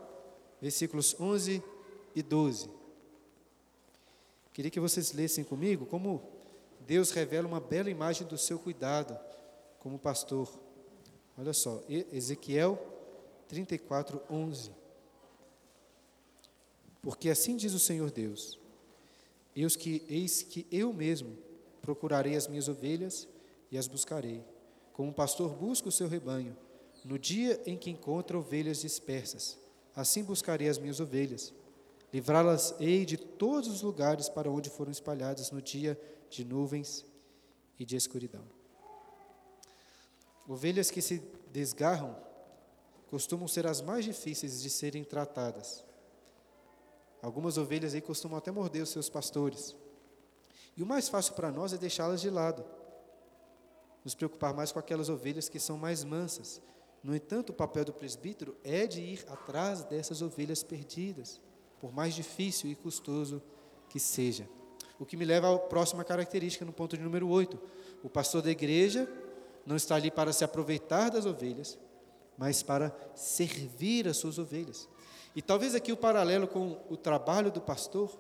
versículos 11 e 12. Queria que vocês lessem comigo como Deus revela uma bela imagem do seu cuidado como pastor. Olha só, Ezequiel 34, 11. Porque assim diz o Senhor Deus: Eis que, eis que eu mesmo procurarei as minhas ovelhas e as buscarei, como um pastor busca o seu rebanho, no dia em que encontra ovelhas dispersas. Assim buscarei as minhas ovelhas. Livrá-las-ei de todos os lugares para onde foram espalhadas no dia de nuvens e de escuridão. Ovelhas que se desgarram costumam ser as mais difíceis de serem tratadas. Algumas ovelhas aí costumam até morder os seus pastores. E o mais fácil para nós é deixá-las de lado. Nos preocupar mais com aquelas ovelhas que são mais mansas. No entanto, o papel do presbítero é de ir atrás dessas ovelhas perdidas, por mais difícil e custoso que seja. O que me leva à próxima característica, no ponto de número 8. O pastor da igreja não está ali para se aproveitar das ovelhas, mas para servir as suas ovelhas. E talvez aqui o paralelo com o trabalho do pastor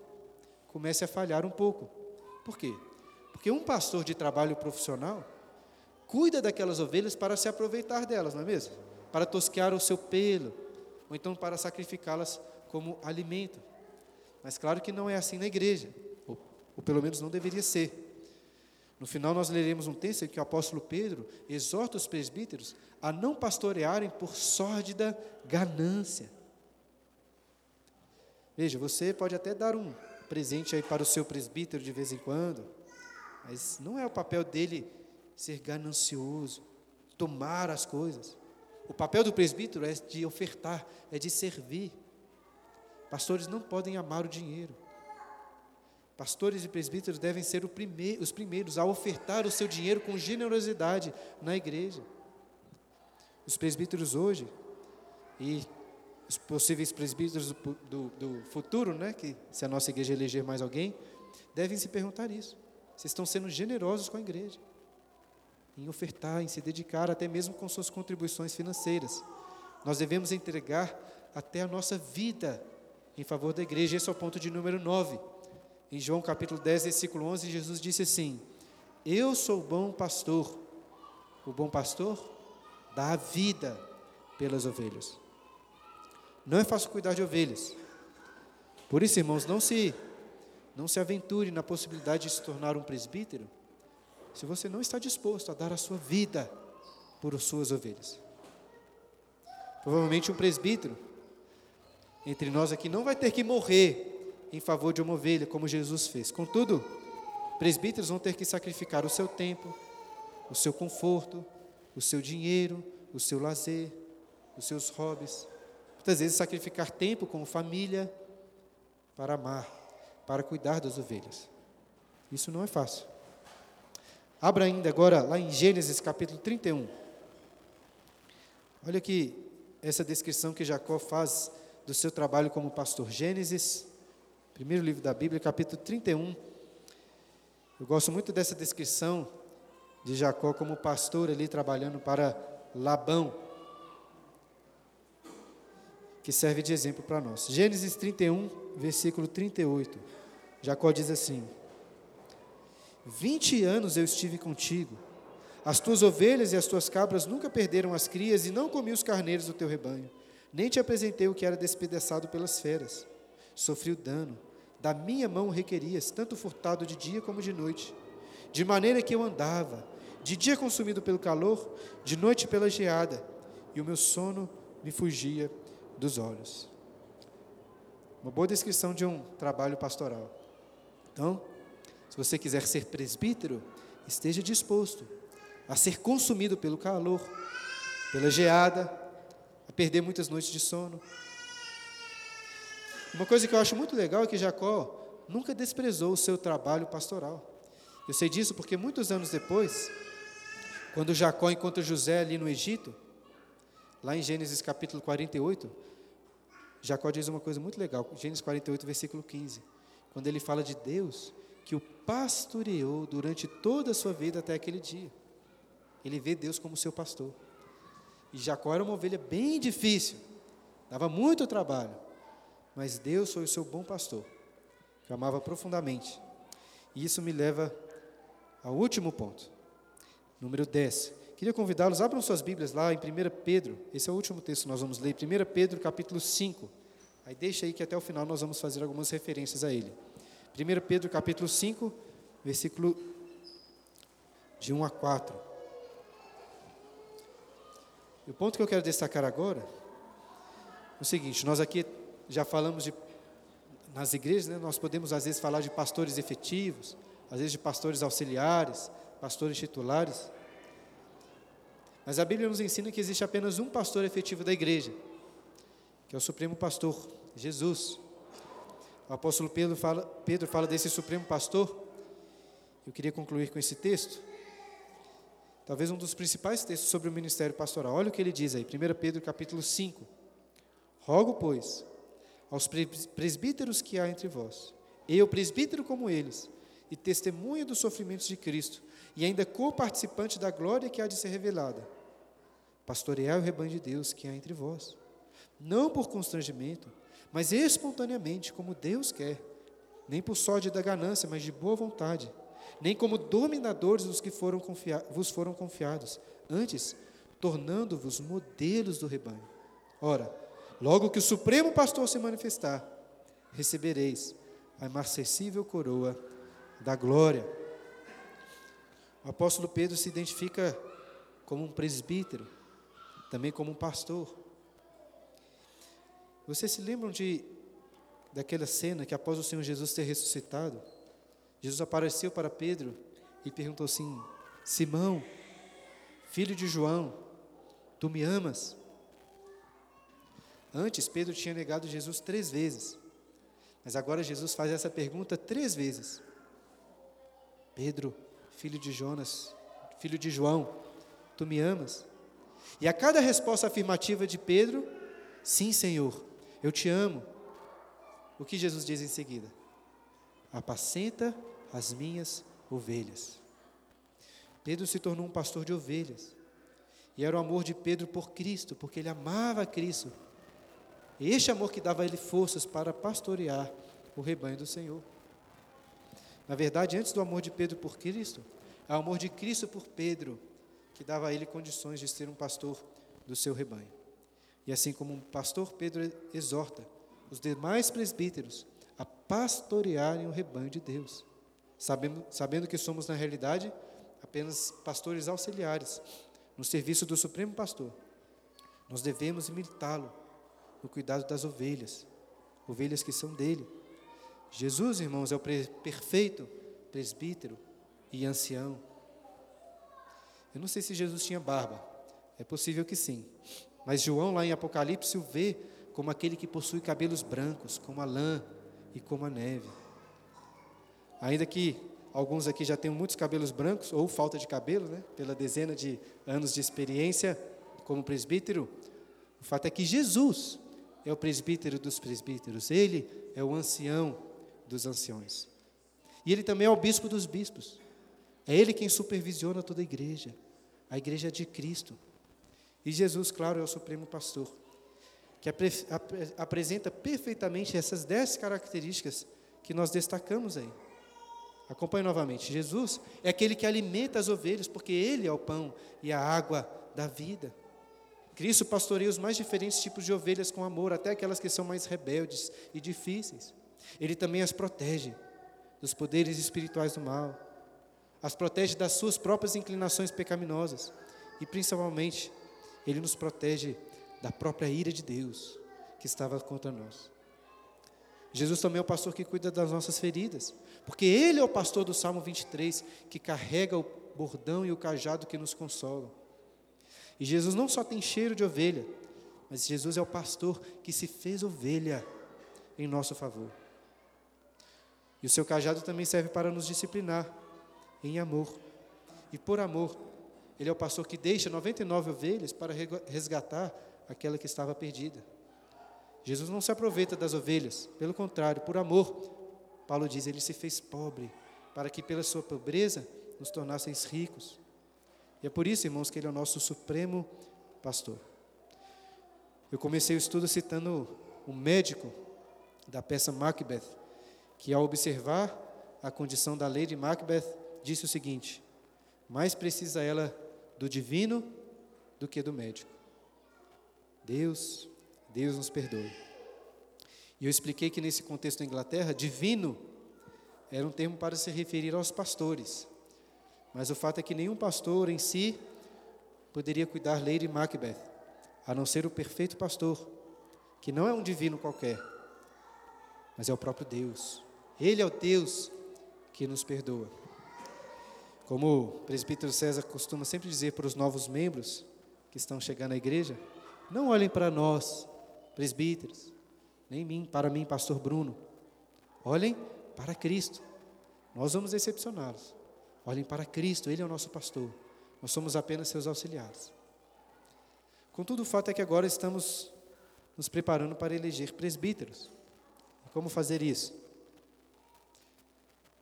comece a falhar um pouco. Por quê? Porque um pastor de trabalho profissional cuida daquelas ovelhas para se aproveitar delas, não é mesmo? Para tosquear o seu pelo, ou então para sacrificá-las como alimento. Mas claro que não é assim na igreja, ou, ou pelo menos não deveria ser. No final, nós leremos um texto em que o apóstolo Pedro exorta os presbíteros a não pastorearem por sórdida ganância. Veja, você pode até dar um presente aí para o seu presbítero de vez em quando, mas não é o papel dele ser ganancioso, tomar as coisas. O papel do presbítero é de ofertar, é de servir. Pastores não podem amar o dinheiro. Pastores e presbíteros devem ser os primeiros a ofertar o seu dinheiro com generosidade na igreja. Os presbíteros hoje e os possíveis presbíteros do, do, futuro, né, que se a nossa igreja eleger mais alguém, devem se perguntar isso. Vocês estão sendo generosos com a igreja, em ofertar, em se dedicar, até mesmo com suas contribuições financeiras. Nós devemos entregar até a nossa vida em favor da igreja. Esse é o ponto de número 9. Em João capítulo 10, versículo 11, Jesus disse assim: Eu sou o bom pastor. O bom pastor dá a vida pelas ovelhas. Não é fácil cuidar de ovelhas. Por isso, irmãos, não se não se aventure na possibilidade de se tornar um presbítero se você não está disposto a dar a sua vida por suas ovelhas. Provavelmente um presbítero entre nós aqui não vai ter que morrer em favor de uma ovelha, como Jesus fez. Contudo, presbíteros vão ter que sacrificar o seu tempo, o seu conforto, o seu dinheiro, o seu lazer, os seus hobbies, Muitas vezes sacrificar tempo com família para amar, para cuidar das ovelhas. Isso não é fácil. Abra ainda agora lá em Gênesis capítulo 31. Olha aqui essa descrição que Jacó faz do seu trabalho como pastor. Gênesis, primeiro livro da Bíblia, capítulo 31. Eu gosto muito dessa descrição de Jacó como pastor ali trabalhando para Labão que serve de exemplo para nós. Gênesis 31, versículo 38. Jacó diz assim: Vinte anos eu estive contigo, as tuas ovelhas e as tuas cabras nunca perderam as crias, e não comi os carneiros do teu rebanho, nem te apresentei o que era despedaçado pelas feras. Sofri o dano, da minha mão requerias, tanto furtado de dia como de noite, de maneira que eu andava, de dia consumido pelo calor, de noite pela geada, e o meu sono me fugia dos olhos. Uma boa descrição de um trabalho pastoral. Então, se você quiser ser presbítero, esteja disposto a ser consumido pelo calor, pela geada, a perder muitas noites de sono. Uma coisa que eu acho muito legal é que Jacó nunca desprezou o seu trabalho pastoral. Eu sei disso porque muitos anos depois, quando Jacó encontra José ali no Egito, lá em Gênesis capítulo 48, Jacó diz uma coisa muito legal, Gênesis 48, versículo 15, quando ele fala de Deus que o pastoreou durante toda a sua vida até aquele dia. Ele vê Deus como seu pastor. E Jacó era uma ovelha bem difícil, dava muito trabalho, mas Deus foi o seu bom pastor, que amava profundamente. E isso me leva ao último ponto, número 10. Queria convidá-los, abram suas Bíblias lá em 1 Pedro, esse é o último texto que nós vamos ler, 1 Pedro capítulo 5. Aí deixa aí que até o final nós vamos fazer algumas referências a ele. 1 Pedro capítulo 5, versículo de 1 a 4. E o ponto que eu quero destacar agora é o seguinte: nós aqui já falamos de, nas igrejas, né, nós podemos às vezes falar de pastores efetivos, às vezes de pastores auxiliares, pastores titulares. Mas a Bíblia nos ensina que existe apenas um pastor efetivo da igreja, que é o Supremo Pastor, Jesus. O apóstolo Pedro fala, Pedro fala desse Supremo Pastor. Eu queria concluir com esse texto. Talvez um dos principais textos sobre o ministério pastoral. Olha o que ele diz aí, 1 Pedro capítulo 5. Rogo, pois, aos presbíteros que há entre vós, eu, presbítero como eles, e testemunha dos sofrimentos de Cristo, e ainda co-participante da glória que há de ser revelada, pastorear o rebanho de Deus que há entre vós, não por constrangimento, mas espontaneamente, como Deus quer, nem por sorte da ganância, mas de boa vontade, nem como dominadores dos que foram vos foram confiados, antes, tornando-vos modelos do rebanho. Ora, logo que o Supremo Pastor se manifestar, recebereis a imarcessível coroa da glória. O apóstolo Pedro se identifica como um presbítero, também como um pastor. Vocês se lembram de daquela cena que após o Senhor Jesus ter ressuscitado, Jesus apareceu para Pedro e perguntou assim: Simão, filho de João, tu me amas? Antes, Pedro tinha negado Jesus três vezes, mas agora Jesus faz essa pergunta três vezes: Pedro, filho de Jonas, filho de João, tu me amas? E a cada resposta afirmativa de Pedro, sim, Senhor, eu te amo. O que Jesus diz em seguida? Apacenta as minhas ovelhas. Pedro se tornou um pastor de ovelhas. E era o amor de Pedro por Cristo, porque ele amava Cristo. Este amor que dava a ele forças para pastorear o rebanho do Senhor. Na verdade, antes do amor de Pedro por Cristo, é o amor de Cristo por Pedro que dava a ele condições de ser um pastor do seu rebanho. E assim como um pastor, Pedro exorta os demais presbíteros a pastorearem o rebanho de Deus, sabendo, sabendo que somos, na realidade, apenas pastores auxiliares, no serviço do Supremo Pastor. Nós devemos imitá-lo no cuidado das ovelhas, ovelhas que são dele. Jesus, irmãos, é o perfeito presbítero e ancião. Eu não sei se Jesus tinha barba, é possível que sim. Mas João, lá em Apocalipse, o vê como aquele que possui cabelos brancos, como a lã e como a neve. Ainda que alguns aqui já tenham muitos cabelos brancos, ou falta de cabelo, né, pela dezena de anos de experiência como presbítero, o fato é que Jesus é o presbítero dos presbíteros, ele é o ancião dos anciões. E ele também é o bispo dos bispos. É ele quem supervisiona toda a igreja, a igreja de Cristo. E Jesus, claro, é o supremo pastor que apre, apresenta perfeitamente essas dez características que nós destacamos aí. Acompanhe novamente. Jesus é aquele que alimenta as ovelhas, porque Ele é o pão e a água da vida. Cristo pastoreia os mais diferentes tipos de ovelhas com amor, até aquelas que são mais rebeldes e difíceis. Ele também as protege dos poderes espirituais do mal, as protege das suas próprias inclinações pecaminosas e, principalmente, Ele nos protege da própria ira de Deus que estava contra nós. Jesus também é o pastor que cuida das nossas feridas, porque Ele é o pastor do Salmo 23 que carrega o bordão e o cajado que nos consolam. E Jesus não só tem cheiro de ovelha, mas Jesus é o pastor que se fez ovelha em nosso favor. E o seu cajado também serve para nos disciplinar em amor. E por amor, ele é o pastor que deixa 99 ovelhas para resgatar aquela que estava perdida. Jesus não se aproveita das ovelhas, pelo contrário, por amor, Paulo diz, ele se fez pobre, para que pela sua pobreza nos tornasseis ricos. E é por isso, irmãos, que ele é o nosso supremo pastor. Eu comecei o estudo citando o médico da peça Macbeth, que ao observar a condição da lei de Macbeth, disse o seguinte: mais precisa ela do divino do que do médico. Deus, Deus nos perdoe. E eu expliquei que nesse contexto da Inglaterra, divino era um termo para se referir aos pastores. Mas o fato é que nenhum pastor em si poderia cuidar Lady Macbeth, a não ser o perfeito pastor, que não é um divino qualquer, mas é o próprio Deus. Ele é o Deus que nos perdoa. Como o presbítero César costuma sempre dizer para os novos membros que estão chegando à igreja, não olhem para nós, presbíteros, nem mim, para mim, pastor Bruno. Olhem para Cristo. Nós vamos decepcioná-los. Olhem para Cristo, Ele é o nosso pastor. Nós somos apenas seus auxiliares. Contudo, o fato é que agora estamos nos preparando para eleger presbíteros. Como fazer isso?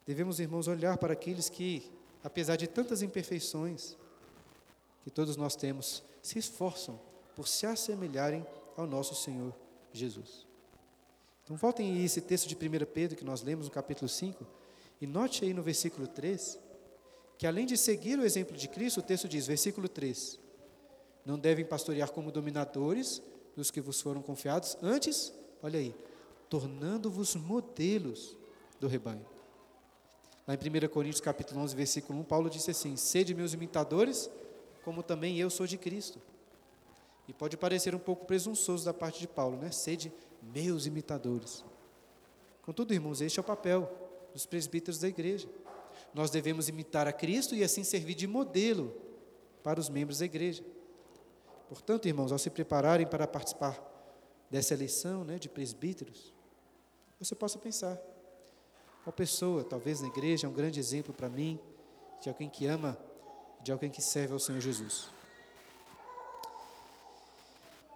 Devemos, irmãos, olhar para aqueles que, apesar de tantas imperfeições que todos nós temos, se esforçam por se assemelharem ao nosso Senhor Jesus. Então, voltem a esse texto de 1 Pedro que nós lemos no capítulo 5 E note aí no versículo 3, que além de seguir o exemplo de Cristo, o texto diz, versículo 3, não devem pastorear como dominadores dos que vos foram confiados, antes, olha aí, tornando-vos modelos do rebanho. Lá em 1 Coríntios capítulo 11, versículo 1, Paulo disse assim: Sede meus imitadores, como também eu sou de Cristo. E pode parecer um pouco presunçoso da parte de Paulo, né? Sede meus imitadores. Contudo, irmãos, este é o papel dos presbíteros da igreja. Nós devemos imitar a Cristo e assim servir de modelo para os membros da igreja. Portanto, irmãos, ao se prepararem para participar dessa eleição né, de presbíteros, você possa pensar: qual pessoa, talvez na igreja, é um grande exemplo para mim de alguém que ama, de alguém que serve ao Senhor Jesus.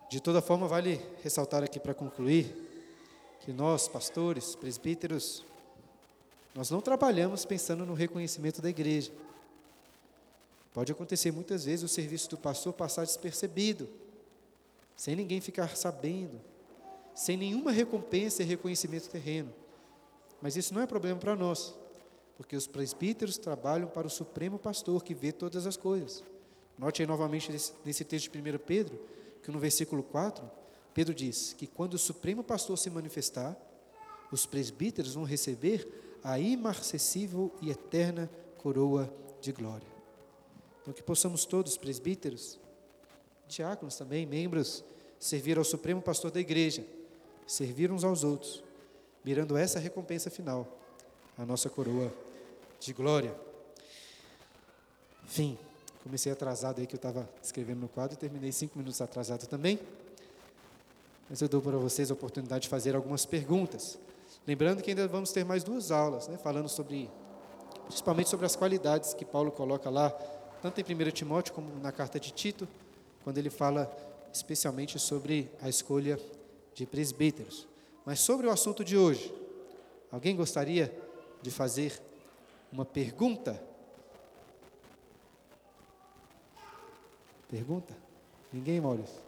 De toda forma, vale ressaltar aqui para concluir que nós, pastores, presbíteros, nós não trabalhamos pensando no reconhecimento da igreja. Pode acontecer muitas vezes o serviço do pastor passar despercebido, sem ninguém ficar sabendo, sem nenhuma recompensa e reconhecimento terreno. Mas isso não é problema para nós, porque os presbíteros trabalham para o Supremo Pastor que vê todas as coisas. Note aí novamente nesse, texto de 1 Pedro, que no versículo 4, Pedro diz que quando o Supremo Pastor se manifestar, os presbíteros vão receber a imarcessível e eterna coroa de glória. Então, que possamos todos, presbíteros, diáconos também, membros, servir ao Supremo Pastor da igreja, servir uns aos outros, mirando essa recompensa final, a nossa coroa de glória. Enfim, comecei atrasado aí que eu estava escrevendo no quadro e terminei cinco minutos atrasado também. Mas eu dou para vocês a oportunidade de fazer algumas perguntas. Lembrando que ainda vamos ter mais duas aulas, né, falando sobre, principalmente sobre as qualidades que Paulo coloca lá, tanto em 1 Timóteo como na carta de Tito, quando ele fala especialmente sobre a escolha de presbíteros. Mas sobre o assunto de hoje, alguém gostaria de fazer uma pergunta? Pergunta? Ninguém, Maurício?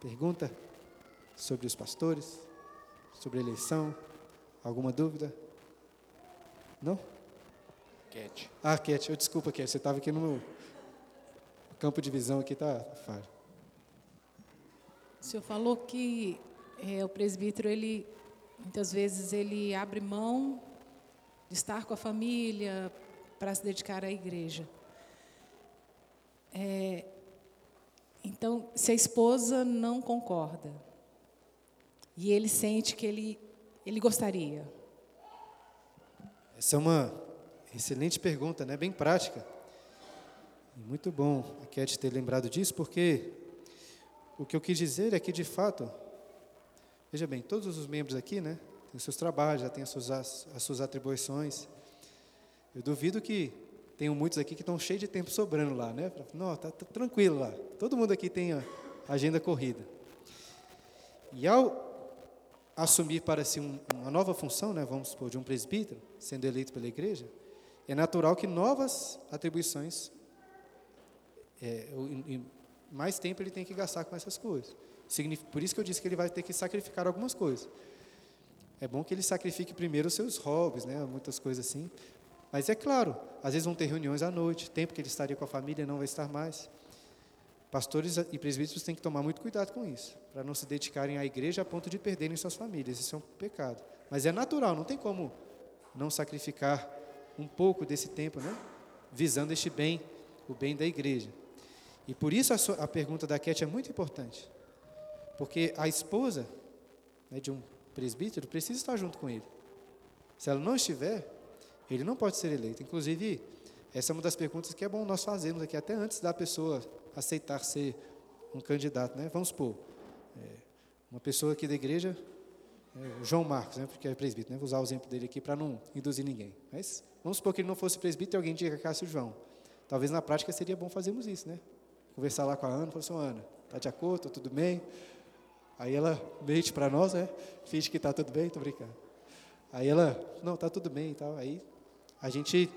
Pergunta sobre os pastores? Sobre a eleição? Alguma dúvida? Não? Cat. Ah, Cat, eu desculpa, Cat, você estava aqui no meu campo de visão aqui, tá falho. O senhor falou que é, o presbítero, ele, muitas vezes, ele abre mão de estar com a família para se dedicar à igreja. É, então, se a esposa não concorda e ele sente que ele, ele gostaria. Essa é uma excelente pergunta, né? bem prática. Muito bom a Cat ter lembrado disso, porque o que eu quis dizer é que, de fato, Veja bem, todos os membros aqui, né, têm os seus trabalhos, já têm as suas, as suas atribuições. Eu duvido que tenham muitos aqui que estão cheios de tempo sobrando lá, né? Não, tá, tá tranquilo lá. Todo mundo aqui tem a agenda corrida. E ao assumir para si um, uma nova função, né, vamos supor, de um presbítero, sendo eleito pela igreja, é natural que novas atribuições, é, mais tempo ele tem que gastar com essas coisas. Por isso que eu disse que ele vai ter que sacrificar algumas coisas. É bom que ele sacrifique primeiro os seus hobbies, né, muitas coisas assim. Mas é claro, às vezes vão ter reuniões à noite, tempo que ele estaria com a família não vai estar mais. Pastores e presbíteros têm que tomar muito cuidado com isso, para não se dedicarem à igreja a ponto de perderem suas famílias. Isso é um pecado. Mas é natural, não tem como não sacrificar um pouco desse tempo, né? visando este bem, o bem da igreja. E por isso a, sua, a pergunta da Cat é muito importante. Porque a esposa né, de um presbítero precisa estar junto com ele. Se ela não estiver, ele não pode ser eleito. Inclusive, essa é uma das perguntas que é bom nós fazermos aqui, até antes da pessoa aceitar ser um candidato. Né? Vamos supor, é, uma pessoa aqui da igreja, é, o João Marcos, né, porque é presbítero, né? vou usar o exemplo dele aqui para não induzir ninguém. Mas vamos supor que ele não fosse presbítero e alguém diga Cássio João. Talvez na prática seria bom fazermos isso, né? Conversar lá com a Ana, falar assim, Ana, está de acordo, está tudo bem? Aí ela mente para nós, né? Finge que está tudo bem, estou brincando. Aí ela, não, está tudo bem e tal. Aí a gente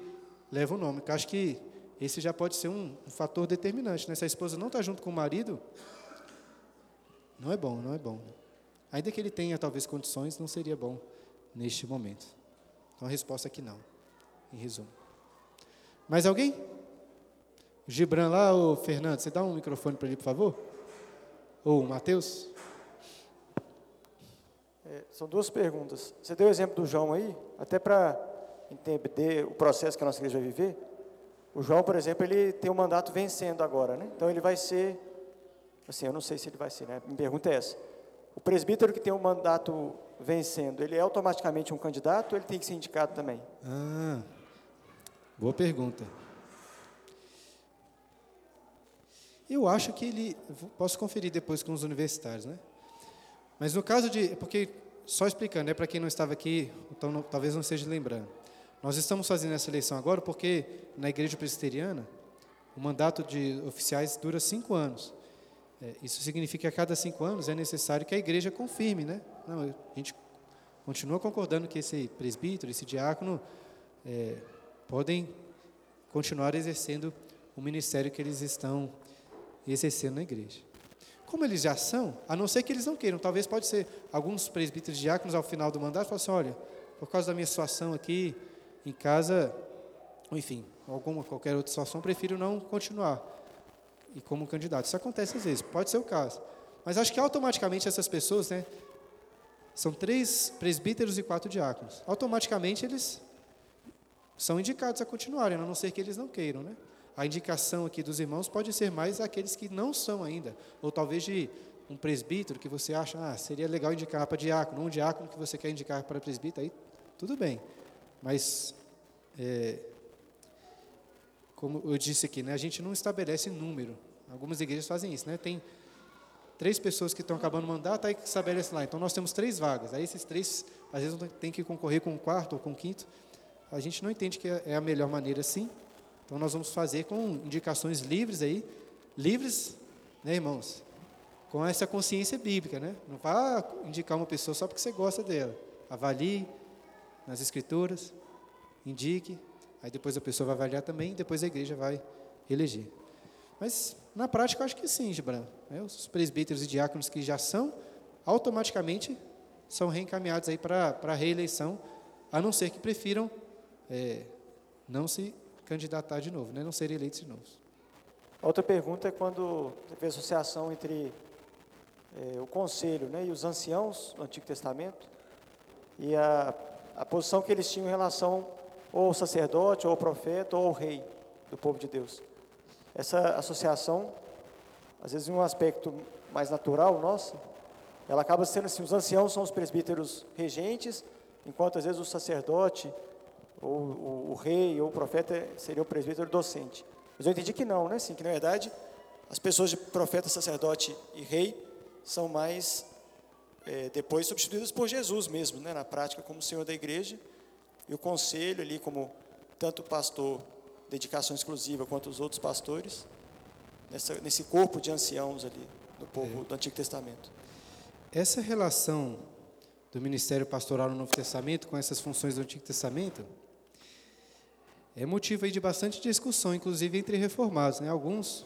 leva o nome. Porque acho que esse já pode ser um, um fator determinante. Né? Se a esposa não está junto com o marido, não é bom, não é bom. Ainda que ele tenha talvez condições, não seria bom neste momento. Então a resposta é que não, em resumo. Mais alguém? Gibran lá, o Fernando, você dá um microfone para ele, por favor? Ou o Matheus? É, são duas perguntas. Você deu o exemplo do João aí, até para entender o processo que a nossa igreja vai viver. O João, por exemplo, ele tem o um mandato vencendo agora, né? Então ele vai ser, assim, eu não sei se ele vai ser, né? Pergunta é essa. O presbítero que tem o um mandato vencendo, ele é automaticamente um candidato ou ele tem que ser indicado também? Ah, boa pergunta. Eu acho que ele, posso conferir depois com os universitários, né? Mas no caso de, porque só explicando, é para quem não estava aqui, então não, talvez não esteja lembrando. Nós estamos fazendo essa eleição agora porque na igreja presbiteriana o mandato de oficiais dura cinco anos. É, isso significa que a cada cinco anos é necessário que a igreja confirme, né? Não, a gente continua concordando que esse presbítero, esse diácono, é, podem continuar exercendo o ministério que eles estão exercendo na igreja. Como eles já são, a não ser que eles não queiram, talvez pode ser alguns presbíteros diáconos ao final do mandato falam assim, olha, por causa da minha situação aqui em casa, ou enfim, alguma qualquer outra situação, prefiro não continuar e como candidato. Isso acontece às vezes, pode ser o caso. Mas acho que automaticamente essas pessoas, né, são três presbíteros e quatro diáconos. Automaticamente eles são indicados a continuarem, a não ser que eles não queiram, né? A indicação aqui dos irmãos pode ser mais aqueles que não são ainda, ou talvez de um presbítero que você acha, ah, seria legal indicar para diácono, um diácono que você quer indicar para presbítero, aí tudo bem. Mas, é, como eu disse aqui, né, a gente não estabelece número. Algumas igrejas fazem isso, né? Tem três pessoas que estão acabando o mandato, aí estabelece lá. Então nós temos três vagas. Aí esses três, às vezes, tem que concorrer com o quarto ou com o quinto. A gente não entende que é a melhor maneira assim. Então nós vamos fazer com indicações livres aí, livres, né, irmãos? Com essa consciência bíblica, né? Não vá indicar uma pessoa só porque você gosta dela. Avalie nas escrituras, indique, aí depois a pessoa vai avaliar também, depois a igreja vai eleger. Mas na prática eu acho que sim, Gibran. Né? Os presbíteros e diáconos que já são, automaticamente são reencaminhados aí para a reeleição, a não ser que prefiram é, não se candidatar de novo, né? não serem eleitos de novo. outra pergunta é quando teve associação entre é, o conselho né, e os anciãos do Antigo Testamento e a, a posição que eles tinham em relação ou ao sacerdote, ou ao profeta, ou ao rei do povo de Deus. Essa associação, às vezes em um aspecto mais natural nosso, ela acaba sendo assim, os anciãos são os presbíteros regentes, enquanto às vezes o sacerdote ou o, o, rei ou o profeta seria o presbítero docente. Mas eu entendi que não, né? Sim, que na verdade as pessoas de profeta, sacerdote e rei são mais é, depois substituídas por Jesus mesmo, né? Na prática como Senhor da igreja e o conselho ali como tanto o pastor dedicação exclusiva quanto os outros pastores nessa, nesse corpo de anciãos ali do povo é. do Antigo Testamento. Essa relação do ministério pastoral no Novo Testamento com essas funções do Antigo Testamento é motivo de bastante discussão, inclusive entre reformados. Né? Alguns,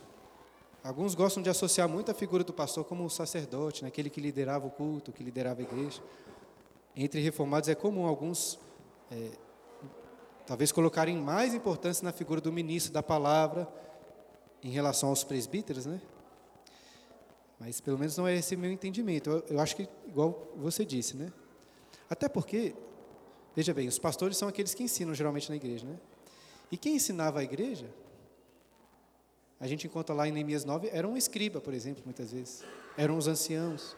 alguns gostam de associar muito a figura do pastor como o sacerdote, né? aquele que liderava o culto, que liderava a igreja. Entre reformados é comum alguns é, talvez colocarem mais importância na figura do ministro da palavra em relação aos presbíteros, né? Mas pelo menos não é esse meu entendimento. Eu, eu acho que igual você disse, né? Até porque, veja bem, os pastores são aqueles que ensinam geralmente na igreja, né? E quem ensinava a igreja, a gente encontra lá em Neemias 9, era um escriba, por exemplo, muitas vezes. Eram os anciãos.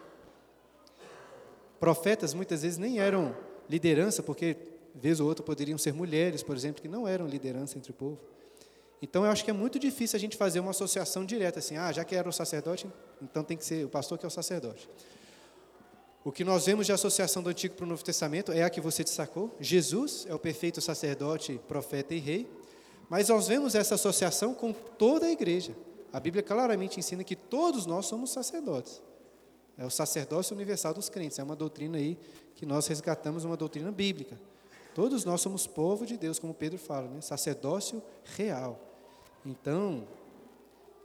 Profetas muitas vezes nem eram liderança, porque vez ou outra poderiam ser mulheres, por exemplo, que não eram liderança entre o povo. Então eu acho que é muito difícil a gente fazer uma associação direta assim, ah, já que era o sacerdote, então tem que ser o pastor que é o sacerdote. O que nós vemos de associação do Antigo para o Novo Testamento é a que você destacou. Jesus é o perfeito sacerdote, profeta e rei. Mas nós vemos essa associação com toda a igreja. A Bíblia claramente ensina que todos nós somos sacerdotes. É o sacerdócio universal dos crentes. É uma doutrina aí que nós resgatamos, uma doutrina bíblica. Todos nós somos povo de Deus, como Pedro fala, né? sacerdócio real. Então,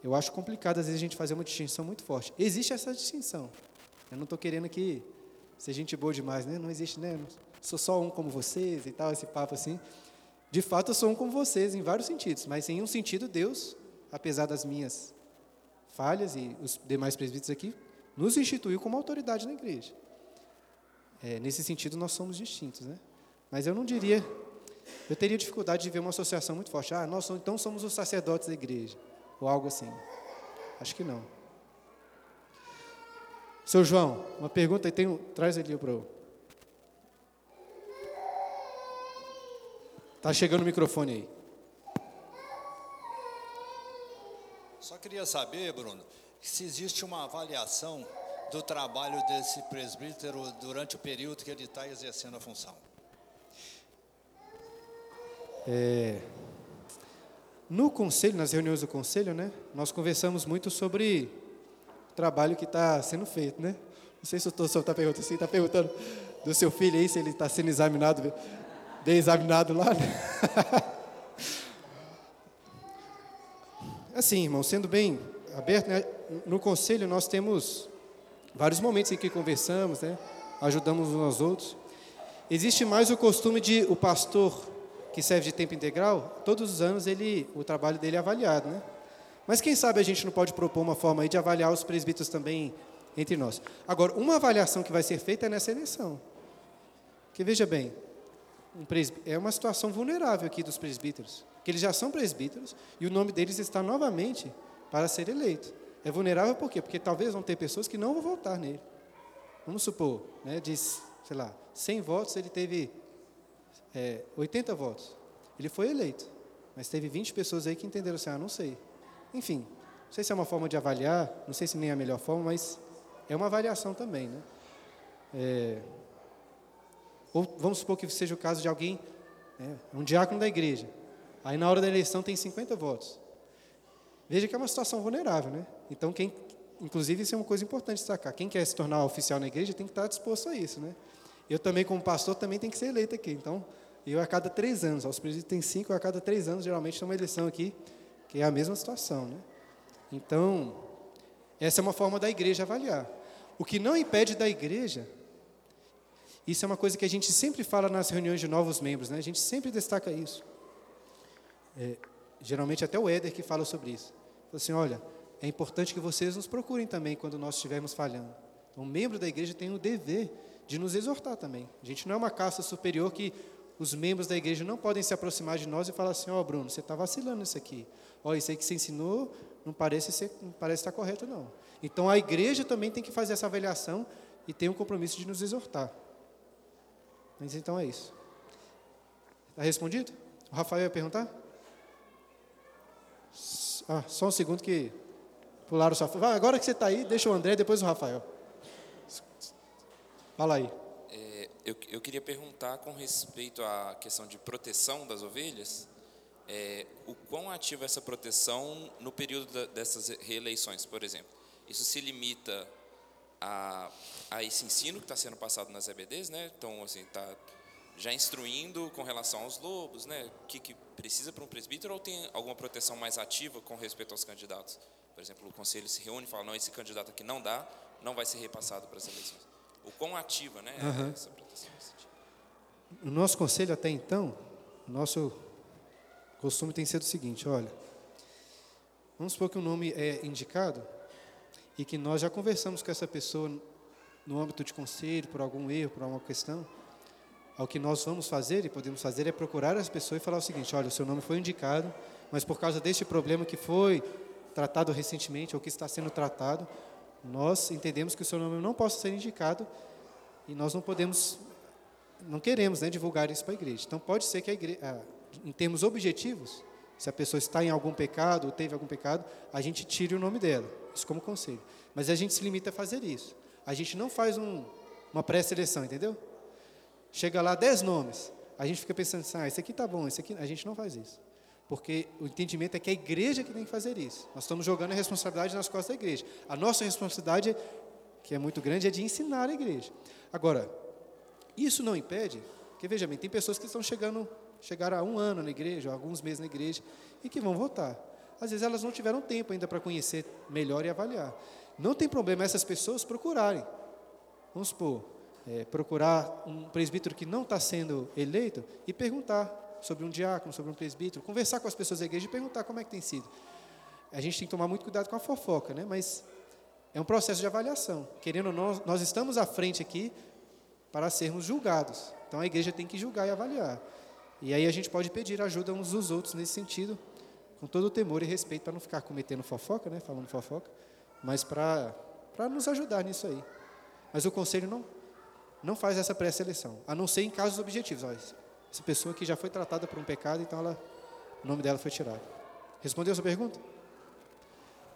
eu acho complicado às vezes a gente fazer uma distinção muito forte. Existe essa distinção. Eu não estou querendo que ser gente boa demais, né? Não existe, né? sou só um como vocês e tal, esse papo assim. De fato, eu sou um como vocês em vários sentidos, mas em um sentido, Deus, apesar das minhas falhas e os demais presbíteros aqui, nos instituiu como autoridade na igreja. É, nesse sentido, nós somos distintos, né? Mas eu não diria, eu teria dificuldade de ver uma associação muito forte. Ah, nós então somos os sacerdotes da igreja, ou algo assim. Acho que não. Seu João, uma pergunta, tem, traz ali para o. Está chegando o microfone aí. Só queria saber, Bruno, se existe uma avaliação do trabalho desse presbítero durante o período que ele está exercendo a função. É, no conselho, nas reuniões do conselho, né, nós conversamos muito sobre o trabalho que está sendo feito, né? Não sei se o senhor está perguntando, se está perguntando do seu filho aí, se ele está sendo examinado, bem examinado lá. Né? Assim, irmão, sendo bem aberto, né, no conselho nós temos vários momentos em que conversamos, né, ajudamos uns aos outros. Existe mais o costume de o pastor que serve de tempo integral, todos os anos ele, o trabalho dele é avaliado, né? Mas quem sabe a gente não pode propor uma forma aí de avaliar os presbíteros também entre nós. Agora, uma avaliação que vai ser feita é nessa eleição. Que veja bem, um é uma situação vulnerável aqui dos presbíteros que eles já são presbíteros e o nome deles está novamente para ser eleito. É vulnerável por quê? Porque talvez vão ter pessoas que não vão votar nele. Vamos supor, né, de, sei lá, 100 votos, ele teve é, 80 votos. Ele foi eleito, mas teve 20 pessoas aí que entenderam assim, ah, não sei. Enfim, não sei se é uma forma de avaliar, não sei se nem é a melhor forma, mas é uma avaliação também, né? É, ou vamos supor que seja o caso de alguém, né, um diácono da igreja, Aí na hora da eleição tem 50 votos. Veja que é uma situação vulnerável, né? Então quem, inclusive isso é uma coisa importante destacar. Quem quer se tornar oficial na igreja tem que estar disposto a isso, né? Eu também como pastor também tenho que ser eleito aqui. Então eu a cada três anos, os presídios tem cinco, a cada três anos geralmente tem uma eleição aqui que é a mesma situação, né? Então essa é uma forma da igreja avaliar. O que não impede da igreja isso é uma coisa que a gente sempre fala nas reuniões de novos membros, né? A gente sempre destaca isso é, geralmente até o Éder que fala sobre isso. Fala assim, olha, é importante que vocês nos procurem também quando nós estivermos falhando. Então, o membro da igreja tem o dever de nos exortar também. A gente não é uma caça superior que os membros da igreja não podem se aproximar de nós e falar assim, ó oh, Bruno, você está vacilando nisso aqui. Ó, oh, isso aí que você ensinou não parece, ser, não parece estar correto, não. Então, a igreja também tem que fazer essa avaliação e tem o compromisso de nos exortar. Mas então é isso. Está respondido? O Rafael ia perguntar? Ah, só um segundo que pularam sua. Agora que você está aí, deixa o André, depois o Rafael. Fala aí. É, eu, eu queria perguntar com respeito à questão de proteção das ovelhas. É, o quão ativa é essa proteção no período da, dessas reeleições, por exemplo? Isso se limita a, a esse ensino que está sendo passado nas EBDs, né? Então, assim, está já instruindo com relação aos lobos, né? O que, que precisa para um presbítero ou tem alguma proteção mais ativa com respeito aos candidatos? Por exemplo, o conselho se reúne e fala, não, esse candidato aqui não dá, não vai ser repassado para as eleições. O quão ativa né, uhum. essa proteção? No nosso conselho até então, o nosso costume tem sido o seguinte, olha, vamos supor que um nome é indicado e que nós já conversamos com essa pessoa no âmbito de conselho, por algum erro, por alguma questão, ao que nós vamos fazer e podemos fazer é procurar as pessoas e falar o seguinte: olha, o seu nome foi indicado, mas por causa deste problema que foi tratado recentemente ou que está sendo tratado, nós entendemos que o seu nome não possa ser indicado e nós não podemos, não queremos né, divulgar isso para a igreja. Então pode ser que a igreja, em termos objetivos, se a pessoa está em algum pecado ou teve algum pecado, a gente tire o nome dela, isso como conselho. Mas a gente se limita a fazer isso. A gente não faz um, uma pré-seleção, entendeu? Chega lá dez nomes. A gente fica pensando assim, ah, esse aqui tá bom, esse aqui. A gente não faz isso. Porque o entendimento é que é a igreja que tem que fazer isso. Nós estamos jogando a responsabilidade nas costas da igreja. A nossa responsabilidade, que é muito grande, é de ensinar a igreja. Agora, isso não impede, porque veja bem, tem pessoas que estão chegando, chegaram há um ano na igreja, alguns meses na igreja, e que vão votar. Às vezes elas não tiveram tempo ainda para conhecer melhor e avaliar. Não tem problema essas pessoas procurarem. Vamos supor, é, procurar um presbítero que não está sendo eleito e perguntar sobre um diácono, sobre um presbítero, conversar com as pessoas da igreja e perguntar como é que tem sido. A gente tem que tomar muito cuidado com a fofoca, né? mas é um processo de avaliação. Querendo ou não, nós estamos à frente aqui para sermos julgados. Então a igreja tem que julgar e avaliar. E aí a gente pode pedir ajuda uns dos outros nesse sentido, com todo o temor e respeito, para não ficar cometendo fofoca, né? falando fofoca, mas para nos ajudar nisso aí. Mas o conselho não, não faz essa pré-seleção, a não ser em casos objetivos. Olha, essa pessoa que já foi tratada por um pecado, então ela, o nome dela foi tirado. Respondeu a sua pergunta?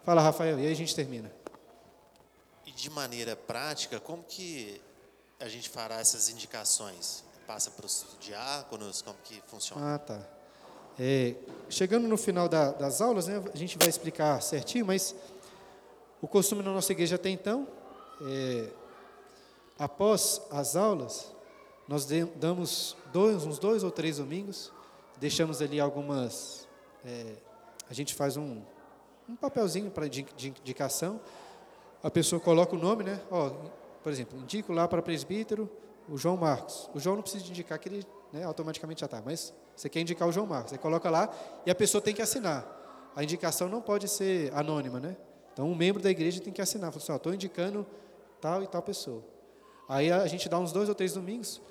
Fala, Rafael, e aí a gente termina. E de maneira prática, como que a gente fará essas indicações? Passa para os diáconos? Como que funciona? Ah, tá. É, chegando no final da, das aulas, né, a gente vai explicar certinho, mas o costume na nossa igreja até então, é, após as aulas, nós damos dois, uns dois ou três domingos, deixamos ali algumas. É, a gente faz um, um papelzinho para de, de indicação. A pessoa coloca o nome, né? Ó, por exemplo, indico lá para presbítero o João Marcos. O João não precisa indicar que ele né, automaticamente já está, mas você quer indicar o João Marcos. Você coloca lá e a pessoa tem que assinar. A indicação não pode ser anônima, né? Então, um membro da igreja tem que assinar. Fala assim, estou indicando tal e tal pessoa. Aí a gente dá uns dois ou três domingos.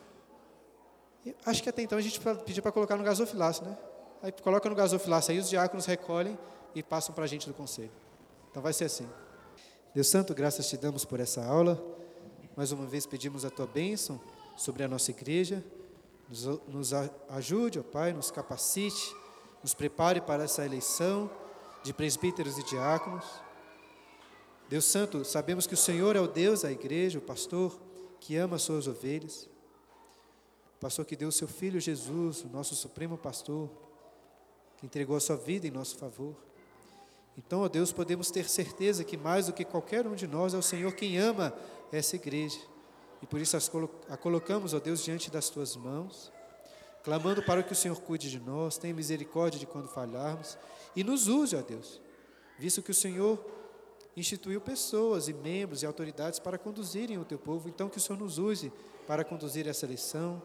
acho que até então a gente pediu para colocar no gasofilácio, né? Aí coloca no gasofilácio, aí os diáconos recolhem e passam para a gente do conselho. Então vai ser assim. Deus Santo, graças te damos por essa aula. Mais uma vez pedimos a tua bênção sobre a nossa igreja. Nos, nos ajude, ó Pai, nos capacite, nos prepare para essa eleição de presbíteros e diáconos. Deus Santo, sabemos que o Senhor é o Deus da igreja, o pastor que ama as suas ovelhas. O pastor que deu o seu filho Jesus, o nosso supremo pastor, que entregou a sua vida em nosso favor. Então, ó Deus, podemos ter certeza que mais do que qualquer um de nós é o Senhor quem ama essa igreja. E por isso a colocamos, ó Deus, diante das tuas mãos, clamando para que o Senhor cuide de nós, tenha misericórdia de quando falharmos e nos use, ó Deus, visto que o Senhor instituiu pessoas e membros e autoridades para conduzirem o teu povo, então que o Senhor nos use para conduzir essa lição,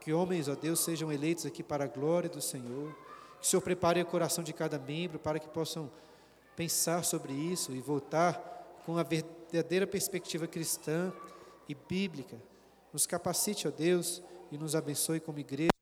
que homens, ó Deus, sejam eleitos aqui para a glória do Senhor, que o Senhor prepare o coração de cada membro para que possam pensar sobre isso e voltar com a verdadeira perspectiva cristã e bíblica. Nos capacite, ó Deus, e nos abençoe como igreja.